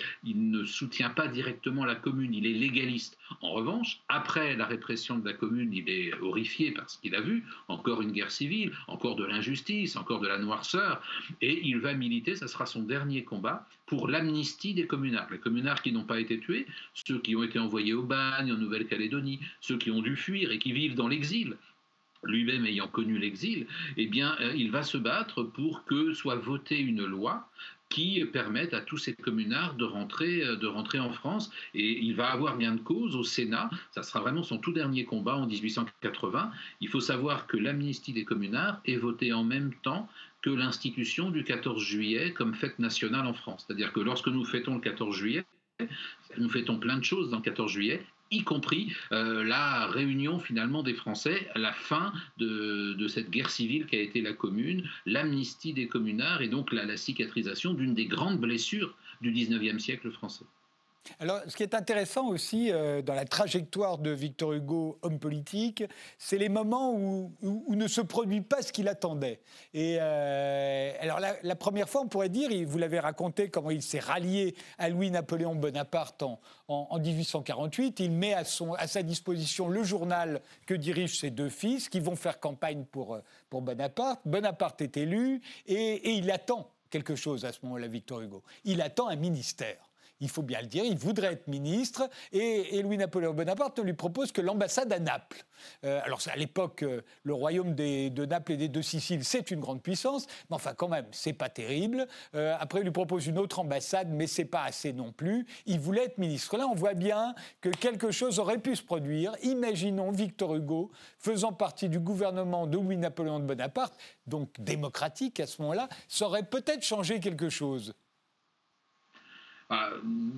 ne soutient pas directement la commune, il est légaliste. En revanche, après la répression de la commune, il est horrifié par ce qu'il a vu, encore une guerre civile, encore de l'injustice, encore de la noirceur, et il va militer, ça sera son dernier combat, pour l'amnistie des communards. Les communards qui n'ont pas été tués, ceux qui ont été envoyés au bagne en Nouvelle-Calédonie, ceux qui ont dû fuir et qui vivent dans l'exil lui-même ayant connu l'exil, eh bien, euh, il va se battre pour que soit votée une loi qui permette à tous ces communards de rentrer, euh, de rentrer en France. Et il va avoir gain de cause au Sénat. Ça sera vraiment son tout dernier combat en 1880. Il faut savoir que l'amnistie des communards est votée en même temps que l'institution du 14 juillet comme fête nationale en France. C'est-à-dire que lorsque nous fêtons le 14 juillet, nous fêtons plein de choses dans le 14 juillet, y compris euh, la réunion finalement des Français la fin de, cette guerre civile qui a été la commune, l'amnistie des communards et donc la, la cicatrisation d'une des grandes blessures du 19e siècle français. Alors, ce qui est intéressant aussi euh, dans la trajectoire de Victor Hugo, homme politique, c'est les moments où, ne se produit pas ce qu'il attendait. Et euh, alors, la, première fois, on pourrait dire, vous l'avez raconté, comment il s'est rallié à Louis-Napoléon Bonaparte en, 1848. Il met à, sa disposition le journal que dirigent ses deux fils, qui vont faire campagne pour, euh, Bonaparte. Bonaparte est élu et il attend quelque chose à ce moment-là, Victor Hugo. Il attend un ministère il faut bien le dire, il voudrait être ministre, et, Louis-Napoléon Bonaparte ne lui propose que l'ambassade à Naples. Euh, alors à l'époque, euh, le royaume de Naples et des deux Siciles, c'est une grande puissance, mais enfin quand même, c'est pas terrible. Euh, après, il lui propose une autre ambassade, mais c'est pas assez non plus. Il voulait être ministre. Là, on voit bien que quelque chose aurait pu se produire. Imaginons Victor Hugo faisant partie du gouvernement de Louis-Napoléon de Bonaparte, donc démocratique à ce moment-là, ça aurait peut-être changé quelque chose. Ah,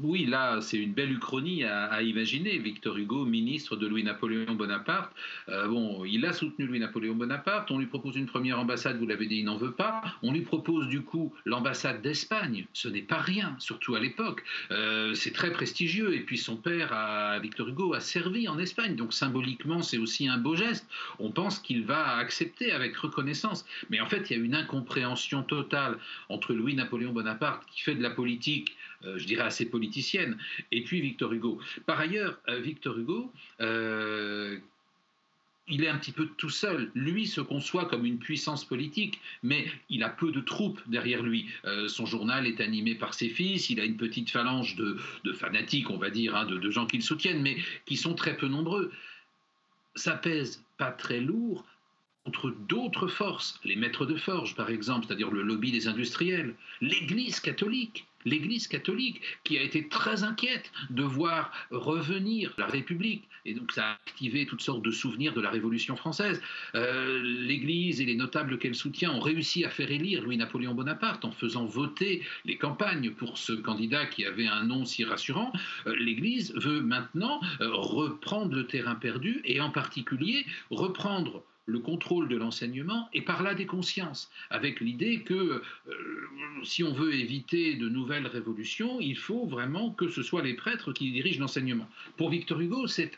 oui, là, c'est une belle uchronie à, imaginer. Victor Hugo, ministre de Louis-Napoléon Bonaparte. Euh, bon, il a soutenu Louis-Napoléon Bonaparte. On lui propose une première ambassade, vous l'avez dit, il n'en veut pas. On lui propose du coup l'ambassade d'Espagne. Ce n'est pas rien, surtout à l'époque. Euh, c'est très prestigieux. Et puis son père, Victor Hugo, a servi en Espagne. Donc symboliquement, c'est aussi un beau geste. On pense qu'il va accepter avec reconnaissance. Mais en fait, il y a une incompréhension totale entre Louis-Napoléon Bonaparte, qui fait de la politique je dirais, assez politicienne, et puis Victor Hugo. Par ailleurs, euh, Victor Hugo, euh, il est un petit peu tout seul. Lui se conçoit comme une puissance politique, mais il a peu de troupes derrière lui. son journal est animé par ses fils, il a une petite phalange de, fanatiques, on va dire, hein, de, gens qui le soutiennent, mais qui sont très peu nombreux. Ça pèse pas très lourd contre d'autres forces, les maîtres de forge par exemple, c'est-à-dire le lobby des industriels, l'Église catholique, l'Église catholique, qui a été très inquiète de voir revenir la République. Et donc ça a activé toutes sortes de souvenirs de la Révolution française. Euh, L'Église et les notables qu'elle soutient ont réussi à faire élire Louis-Napoléon Bonaparte en faisant voter les campagnes pour ce candidat qui avait un nom si rassurant. Euh, L'Église veut maintenant euh, reprendre le terrain perdu et en particulier reprendre le contrôle de l'enseignement et par là des consciences, avec l'idée que euh, si on veut éviter de nouvelles révolutions, il faut vraiment que ce soit les prêtres qui dirigent l'enseignement. Pour Victor Hugo, c'est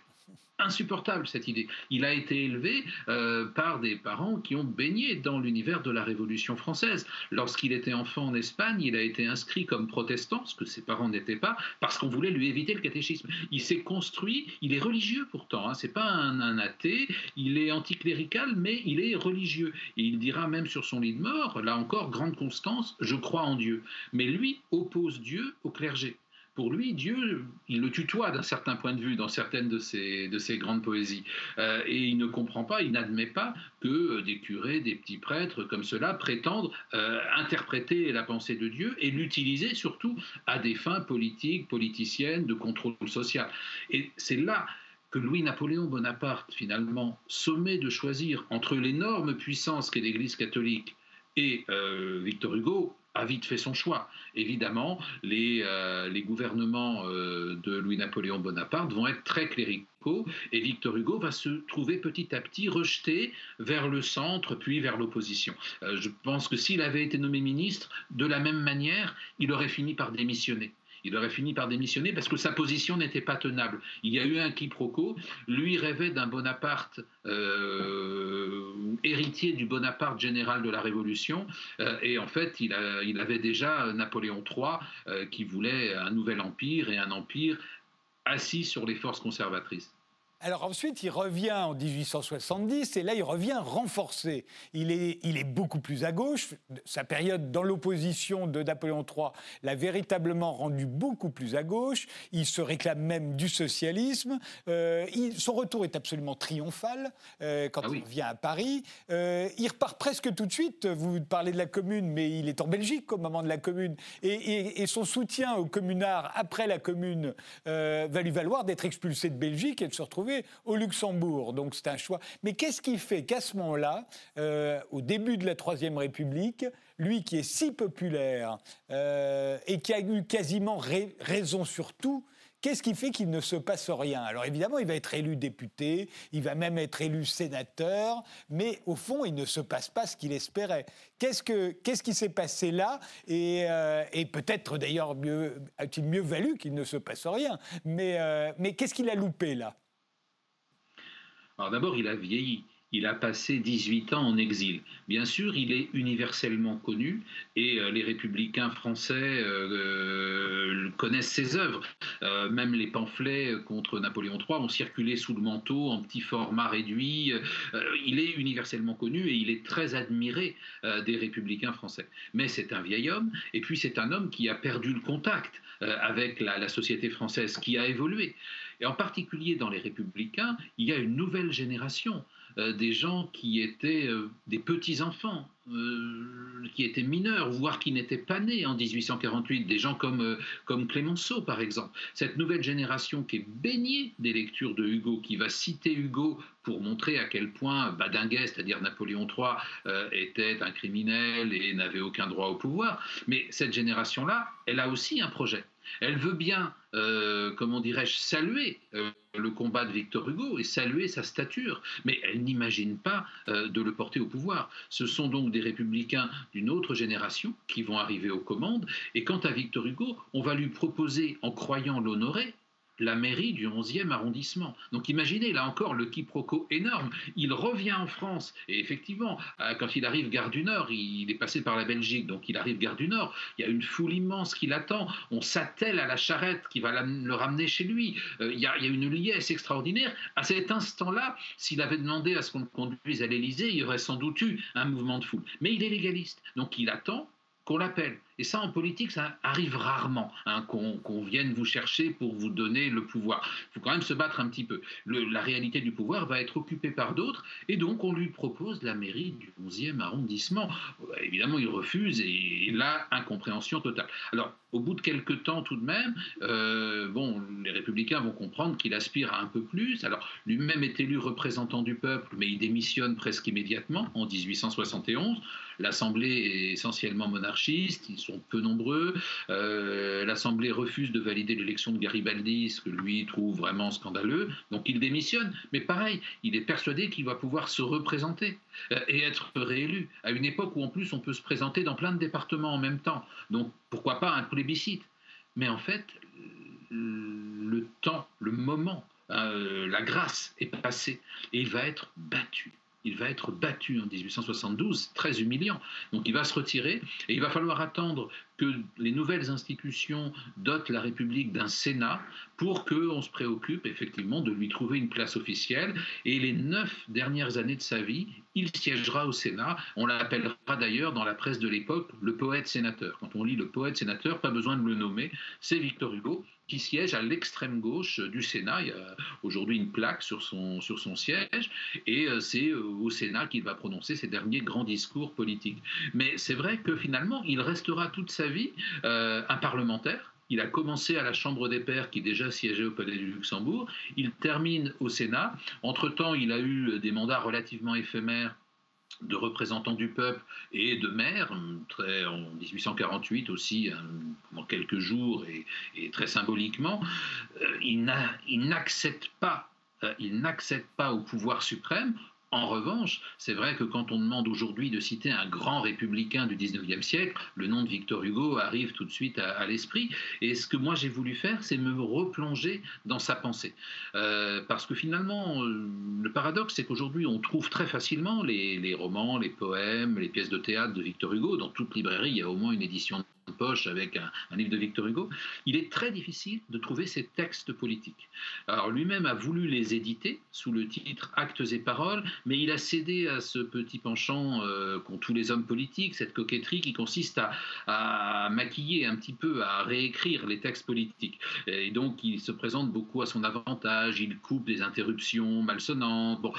insupportable cette idée. Il a été élevé euh, par des parents qui ont baigné dans l'univers de la Révolution française. Lorsqu'il était enfant en Espagne, il a été inscrit comme protestant, ce que ses parents n'étaient pas, parce qu'on voulait lui éviter le catéchisme. Il s'est construit, il est religieux pourtant, hein, c'est pas un, athée, il est anticlérical, mais il est religieux. Et il dira même sur son lit de mort, là encore, grande constance, je crois en Dieu. Mais lui oppose Dieu au clergé pour lui, Dieu, il le tutoie d'un certain point de vue dans certaines de ses, de ses grandes poésies. Euh, et il ne comprend pas, il n'admet pas que euh, des curés, des petits prêtres comme cela prétendent euh, interpréter la pensée de Dieu et l'utiliser surtout à des fins politiques, politiciennes, de contrôle social. Et c'est là que Louis-Napoléon Bonaparte, finalement, sommet de choisir entre l'énorme puissance qu'est l'Église catholique et Victor Hugo, a vite fait son choix. Évidemment, les, euh, gouvernements euh, de Louis-Napoléon Bonaparte vont être très cléricaux et Victor Hugo va se trouver petit à petit rejeté vers le centre puis vers l'opposition. Euh, je pense que s'il avait été nommé ministre, de la même manière, il aurait fini par démissionner il aurait fini par démissionner parce que sa position n'était pas tenable. Il y a eu un quiproquo. Lui rêvait d'un Bonaparte euh, héritier du Bonaparte général de la Révolution. Euh, et en fait, il, avait déjà Napoléon III euh, qui voulait un nouvel empire et un empire assis sur les forces conservatrices. Alors ensuite, il revient en 1870 et là, il revient renforcé. Il est, il est beaucoup plus à gauche. Sa période dans l'opposition de Napoléon III l'a véritablement rendu beaucoup plus à gauche. Il se réclame même du socialisme. Euh, son retour est absolument triomphal euh, quand ah il revient à Paris. Euh, il repart presque tout de suite. Vous parlez de la commune, mais il est en Belgique au moment de la commune. Et, et son soutien aux communards après la commune va lui valoir d'être expulsé de Belgique et de se retrouver au Luxembourg. Donc c'est un choix. Mais qu'est-ce qui fait qu'à ce moment-là, euh, au début de la Troisième République, lui qui est si populaire euh, et qui a eu quasiment raison sur tout, Qu'est-ce qui fait qu'il ne se passe rien? Alors évidemment, il va être élu député, il va même être élu sénateur, mais au fond, il ne se passe pas ce qu'il espérait. Qu'est-ce, que, qu'est-ce qui s'est passé là? Et, euh, et peut-être d'ailleurs a-t-il mieux valu qu'il ne se passe rien. Mais qu'est-ce qu'il a loupé là? Alors d'abord, il a vieilli. Il a passé 18 ans en exil. Bien sûr, il est universellement connu et euh, les républicains français euh, euh, connaissent ses œuvres. même les pamphlets contre Napoléon III ont circulé sous le manteau en petit format réduit. il est universellement connu et il est très admiré des républicains français. Mais c'est un vieil homme et puis c'est un homme qui a perdu le contact avec la, société française qui a évolué. Et en particulier dans les républicains, il y a une nouvelle génération. des gens qui étaient des petits-enfants, qui étaient mineurs, voire qui n'étaient pas nés en 1848, des gens comme, comme Clémenceau par exemple. Cette nouvelle génération qui est baignée des lectures de Hugo, qui va citer Hugo pour montrer à quel point Badinguet, c'est-à-dire Napoléon III, était un criminel et n'avait aucun droit au pouvoir. Mais cette génération-là, elle a aussi un projet. Elle veut bien, euh, comment dirais-je, saluer euh, le combat de Victor Hugo et saluer sa stature, mais elle n'imagine pas euh, de le porter au pouvoir. Ce sont donc des républicains d'une autre génération qui vont arriver aux commandes, et quant à Victor Hugo, on va lui proposer, en croyant l'honorer, la mairie du 11e arrondissement. Donc imaginez là encore le quiproquo énorme. Il revient en France et effectivement, euh, quand il arrive gare du Nord, il est passé par la Belgique, donc il arrive gare du Nord. Il y a une foule immense qui l'attend. On s'attelle à la charrette qui va le ramener chez lui. Euh, il y, a, une liesse extraordinaire. À cet instant-là, s'il avait demandé à ce qu'on le conduise à l'Élysée, il y aurait sans doute eu un mouvement de foule. Mais il est légaliste, donc il attend qu'on l'appelle. Et ça, en politique, ça arrive rarement, hein, qu'on vienne vous chercher pour vous donner le pouvoir. Il faut quand même se battre un petit peu. la réalité du pouvoir va être occupée par d'autres, et donc on lui propose la mairie du 11e arrondissement. évidemment, il refuse, et, là, incompréhension totale. Alors, au bout de quelques temps tout de même, euh, bon, les républicains vont comprendre qu'il aspire à un peu plus. Alors, lui-même est élu représentant du peuple, mais il démissionne presque immédiatement en 1871. L'Assemblée est essentiellement monarchiste, sont peu nombreux. Euh, L'Assemblée refuse de valider l'élection de Garibaldi, ce que lui trouve vraiment scandaleux. Donc il démissionne. Mais pareil, il est persuadé qu'il va pouvoir se représenter euh, et être réélu, à une époque où en plus on peut se présenter dans plein de départements en même temps. Donc pourquoi pas un plébiscite? Mais en fait, le temps, le moment, euh, la grâce est passée et il va être battu il va être battu en 1872, très humiliant. Donc il va se retirer et il va falloir attendre que les nouvelles institutions dotent la République d'un Sénat pour qu'on se préoccupe effectivement de lui trouver une place officielle. Et les neuf dernières années de sa vie, il siégera au Sénat. On l'appellera d'ailleurs dans la presse de l'époque le poète sénateur. Quand on lit le poète sénateur, pas besoin de le nommer, c'est Victor Hugo qui siège à l'extrême gauche du Sénat. Il y a aujourd'hui une plaque sur son, sur son siège, et euh, c'est euh, au Sénat qu'il va prononcer ses derniers grands discours politiques. Mais c'est vrai que finalement, il restera toute sa vie euh, un parlementaire. Il a commencé à la Chambre des Pairs, qui déjà siégeait au Palais du Luxembourg. Il termine au Sénat. Entre-temps, il a eu des mandats relativement éphémères de représentants du peuple et de maire, très, en 1848 aussi, en quelques jours et, très symboliquement, euh, il n'accepte euh, il n'accède pas au pouvoir suprême en revanche, c'est vrai que quand on demande aujourd'hui de citer un grand républicain du 19e siècle, le nom de Victor Hugo arrive tout de suite à, l'esprit. Et ce que moi j'ai voulu faire, c'est me replonger dans sa pensée. Euh, parce que finalement, euh, le paradoxe, c'est qu'aujourd'hui, on trouve très facilement les, les, romans, les poèmes, les pièces de théâtre de Victor Hugo. Dans toute librairie, il y a au moins une édition poche avec un, livre de Victor Hugo, il est très difficile de trouver ces textes politiques. Alors lui-même a voulu les éditer sous le titre Actes et paroles, mais il a cédé à ce petit penchant euh, qu'ont tous les hommes politiques, cette coquetterie qui consiste à, maquiller un petit peu, à réécrire les textes politiques. Et donc il se présente beaucoup à son avantage, il coupe des interruptions malsonnantes. Bon,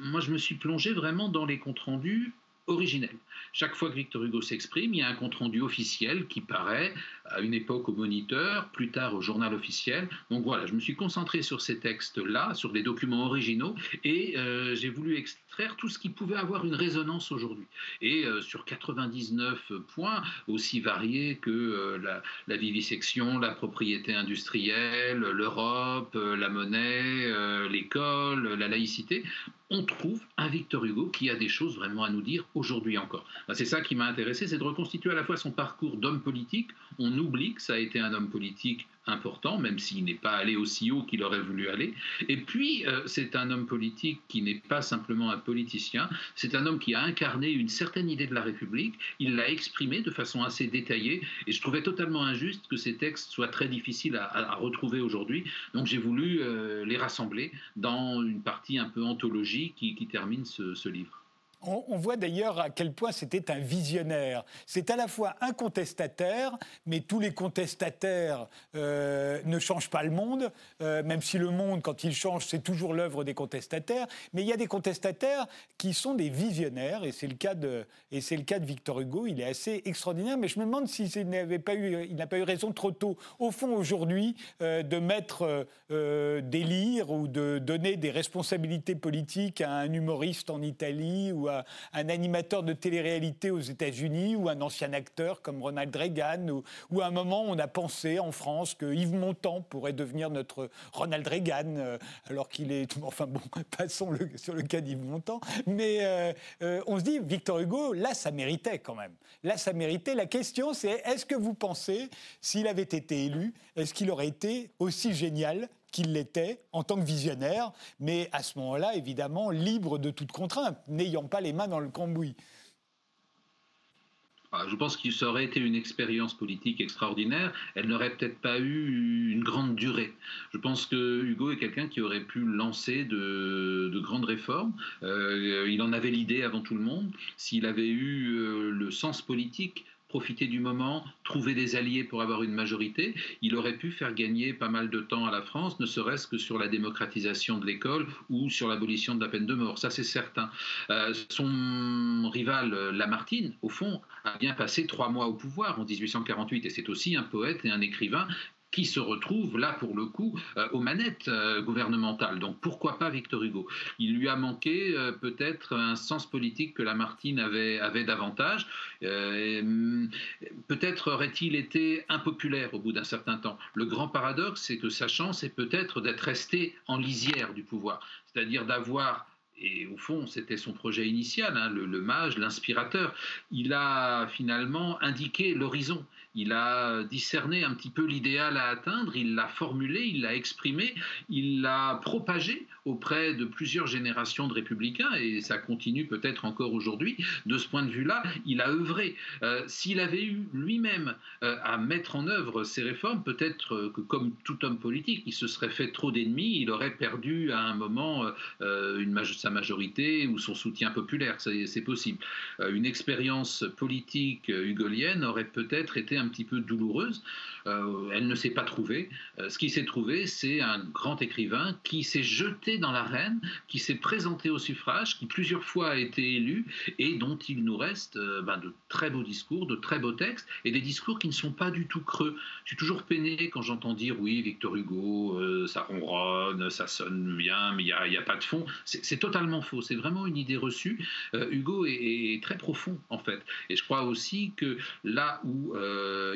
moi je me suis plongé vraiment dans les comptes rendus originels. Chaque fois que Victor Hugo s'exprime, il y a un compte-rendu officiel qui paraît à une époque au Moniteur, plus tard au journal officiel. Donc voilà, je me suis concentré sur ces textes-là, sur des documents originaux, et euh, j'ai voulu extraire tout ce qui pouvait avoir une résonance aujourd'hui. Et euh, sur 99 points, aussi variés que euh, la, vivisection, la propriété industrielle, l'Europe, la monnaie, l'école, la laïcité, on trouve un Victor Hugo qui a des choses vraiment à nous dire aujourd'hui encore. Bah, c'est ça qui m'a intéressé, c'est de reconstituer à la fois son parcours d'homme politique. On oublie que ça a été un homme politique important, même s'il n'est pas allé aussi haut qu'il aurait voulu aller. Et puis, euh, c'est un homme politique qui n'est pas simplement un politicien, c'est un homme qui a incarné une certaine idée de la République, il l'a exprimée de façon assez détaillée, et je trouvais totalement injuste que ces textes soient très difficiles à, retrouver aujourd'hui. Donc j'ai voulu euh, les rassembler dans une partie un peu anthologie qui, termine ce livre. On, voit d'ailleurs à quel point c'était un visionnaire. C'est à la fois un contestataire, mais tous les contestataires euh, ne changent pas le monde, euh, même si le monde, quand il change, c'est toujours l'œuvre des contestataires. Mais il y a des contestataires qui sont des visionnaires, et c'est le cas de, et c'est le cas de Victor Hugo. Il est assez extraordinaire, mais je me demande s'il n'avait pas eu, il n'a pas eu raison trop tôt, au fond aujourd'hui, euh, de mettre des lires ou de donner des responsabilités politiques à un humoriste en Italie ou à un animateur de télé-réalité aux États-Unis ou un ancien acteur comme Ronald Reagan ou, à un moment on a pensé en France que Yves Montand pourrait devenir notre Ronald Reagan euh, alors qu'il est enfin bon passons le, sur le cas d'Yves Montand. Mais euh, euh, on se dit Victor Hugo là ça méritait quand même. Là ça méritait. La question c'est est-ce que vous pensez s'il avait été élu est-ce qu'il aurait été aussi génial qu'il l'était en tant que visionnaire, mais à ce moment-là, évidemment, libre de toute contrainte, n'ayant pas les mains dans le cambouis. Ah, je pense qu'il ça aurait été une expérience politique extraordinaire. Elle n'aurait peut-être pas eu une grande durée. Je pense que Hugo est quelqu'un qui aurait pu lancer de, grandes réformes. Euh, il en avait l'idée avant tout le monde. S'il avait eu euh, le sens politique profiter du moment, trouver des alliés pour avoir une majorité, il aurait pu faire gagner pas mal de temps à la France, ne serait-ce que sur la démocratisation de l'école ou sur l'abolition de la peine de mort. Ça, c'est certain. Euh, son rival Lamartine, au fond, a bien passé trois mois au pouvoir en 1848, et c'est aussi un poète et un écrivain qui se retrouve là pour le coup euh, aux manettes euh, gouvernementales. Donc pourquoi pas Victor Hugo? Il lui a manqué euh, peut-être un sens politique que Lamartine avait, avait davantage. peut-être aurait-il été impopulaire au bout d'un certain temps. Le grand paradoxe, c'est que sa chance est peut-être d'être resté en lisière du pouvoir, c'est-à-dire d'avoir et au fond, c'était son projet initial, hein, le, mage, l'inspirateur. Il a finalement indiqué l'horizon. Il a discerné un petit peu l'idéal à atteindre, il l'a formulé, il l'a exprimé, il l'a propagé auprès de plusieurs générations de républicains, et ça continue peut-être encore aujourd'hui. De ce point de vue-là, il a œuvré. Euh, s'il avait eu lui-même euh, à mettre en œuvre ces réformes, peut-être que comme tout homme politique, il se serait fait trop d'ennemis, il aurait perdu à un moment euh, sa majorité ou son soutien populaire, c'est possible. une expérience politique hugolienne aurait peut-être été un petit peu douloureuse. Euh, elle ne s'est pas trouvée. Euh, ce qui s'est trouvé, c'est un grand écrivain qui s'est jeté dans l'arène, qui s'est présenté au suffrage, qui plusieurs fois a été élu et dont il nous reste euh, ben, de très beaux discours, de très beaux textes et des discours qui ne sont pas du tout creux. Je suis toujours peiné quand j'entends dire oui, Victor Hugo, ça ronronne, ça sonne bien, mais il n'y a, pas de fond. C'est totalement faux. C'est vraiment une idée reçue. Hugo est, très profond en fait. Et je crois aussi que là où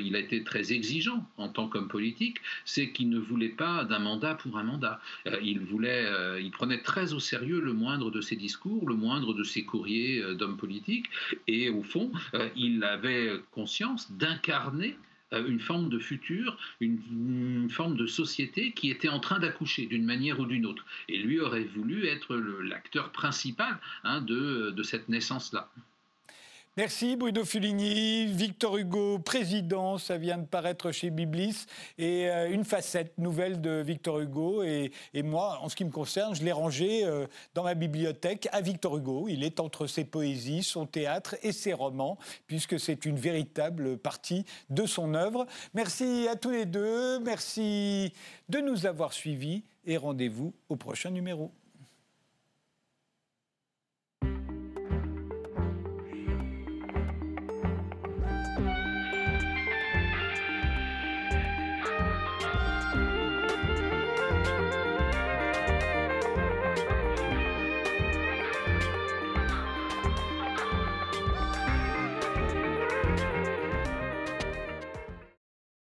il a été très exigeant, en tant qu'homme politique, c'est qu'il ne voulait pas d'un mandat pour un mandat. Euh, il voulait, euh, il prenait très au sérieux le moindre de ses discours, le moindre de ses courriers euh, d'homme politique, et au fond, il avait conscience d'incarner une forme de futur, une, forme de société qui était en train d'accoucher d'une manière ou d'une autre. Et lui aurait voulu être l'acteur principal hein, de cette naissance-là. Merci Bruno Fuligny, Victor Hugo, président, ça vient de paraître chez Biblis, et euh, une facette nouvelle de Victor Hugo. Et, moi, en ce qui me concerne, je l'ai rangé euh, dans ma bibliothèque à Victor Hugo. Il est entre ses poésies, son théâtre et ses romans, puisque c'est une véritable partie de son œuvre. Merci à tous les deux, merci de nous avoir suivis, et rendez-vous au prochain numéro.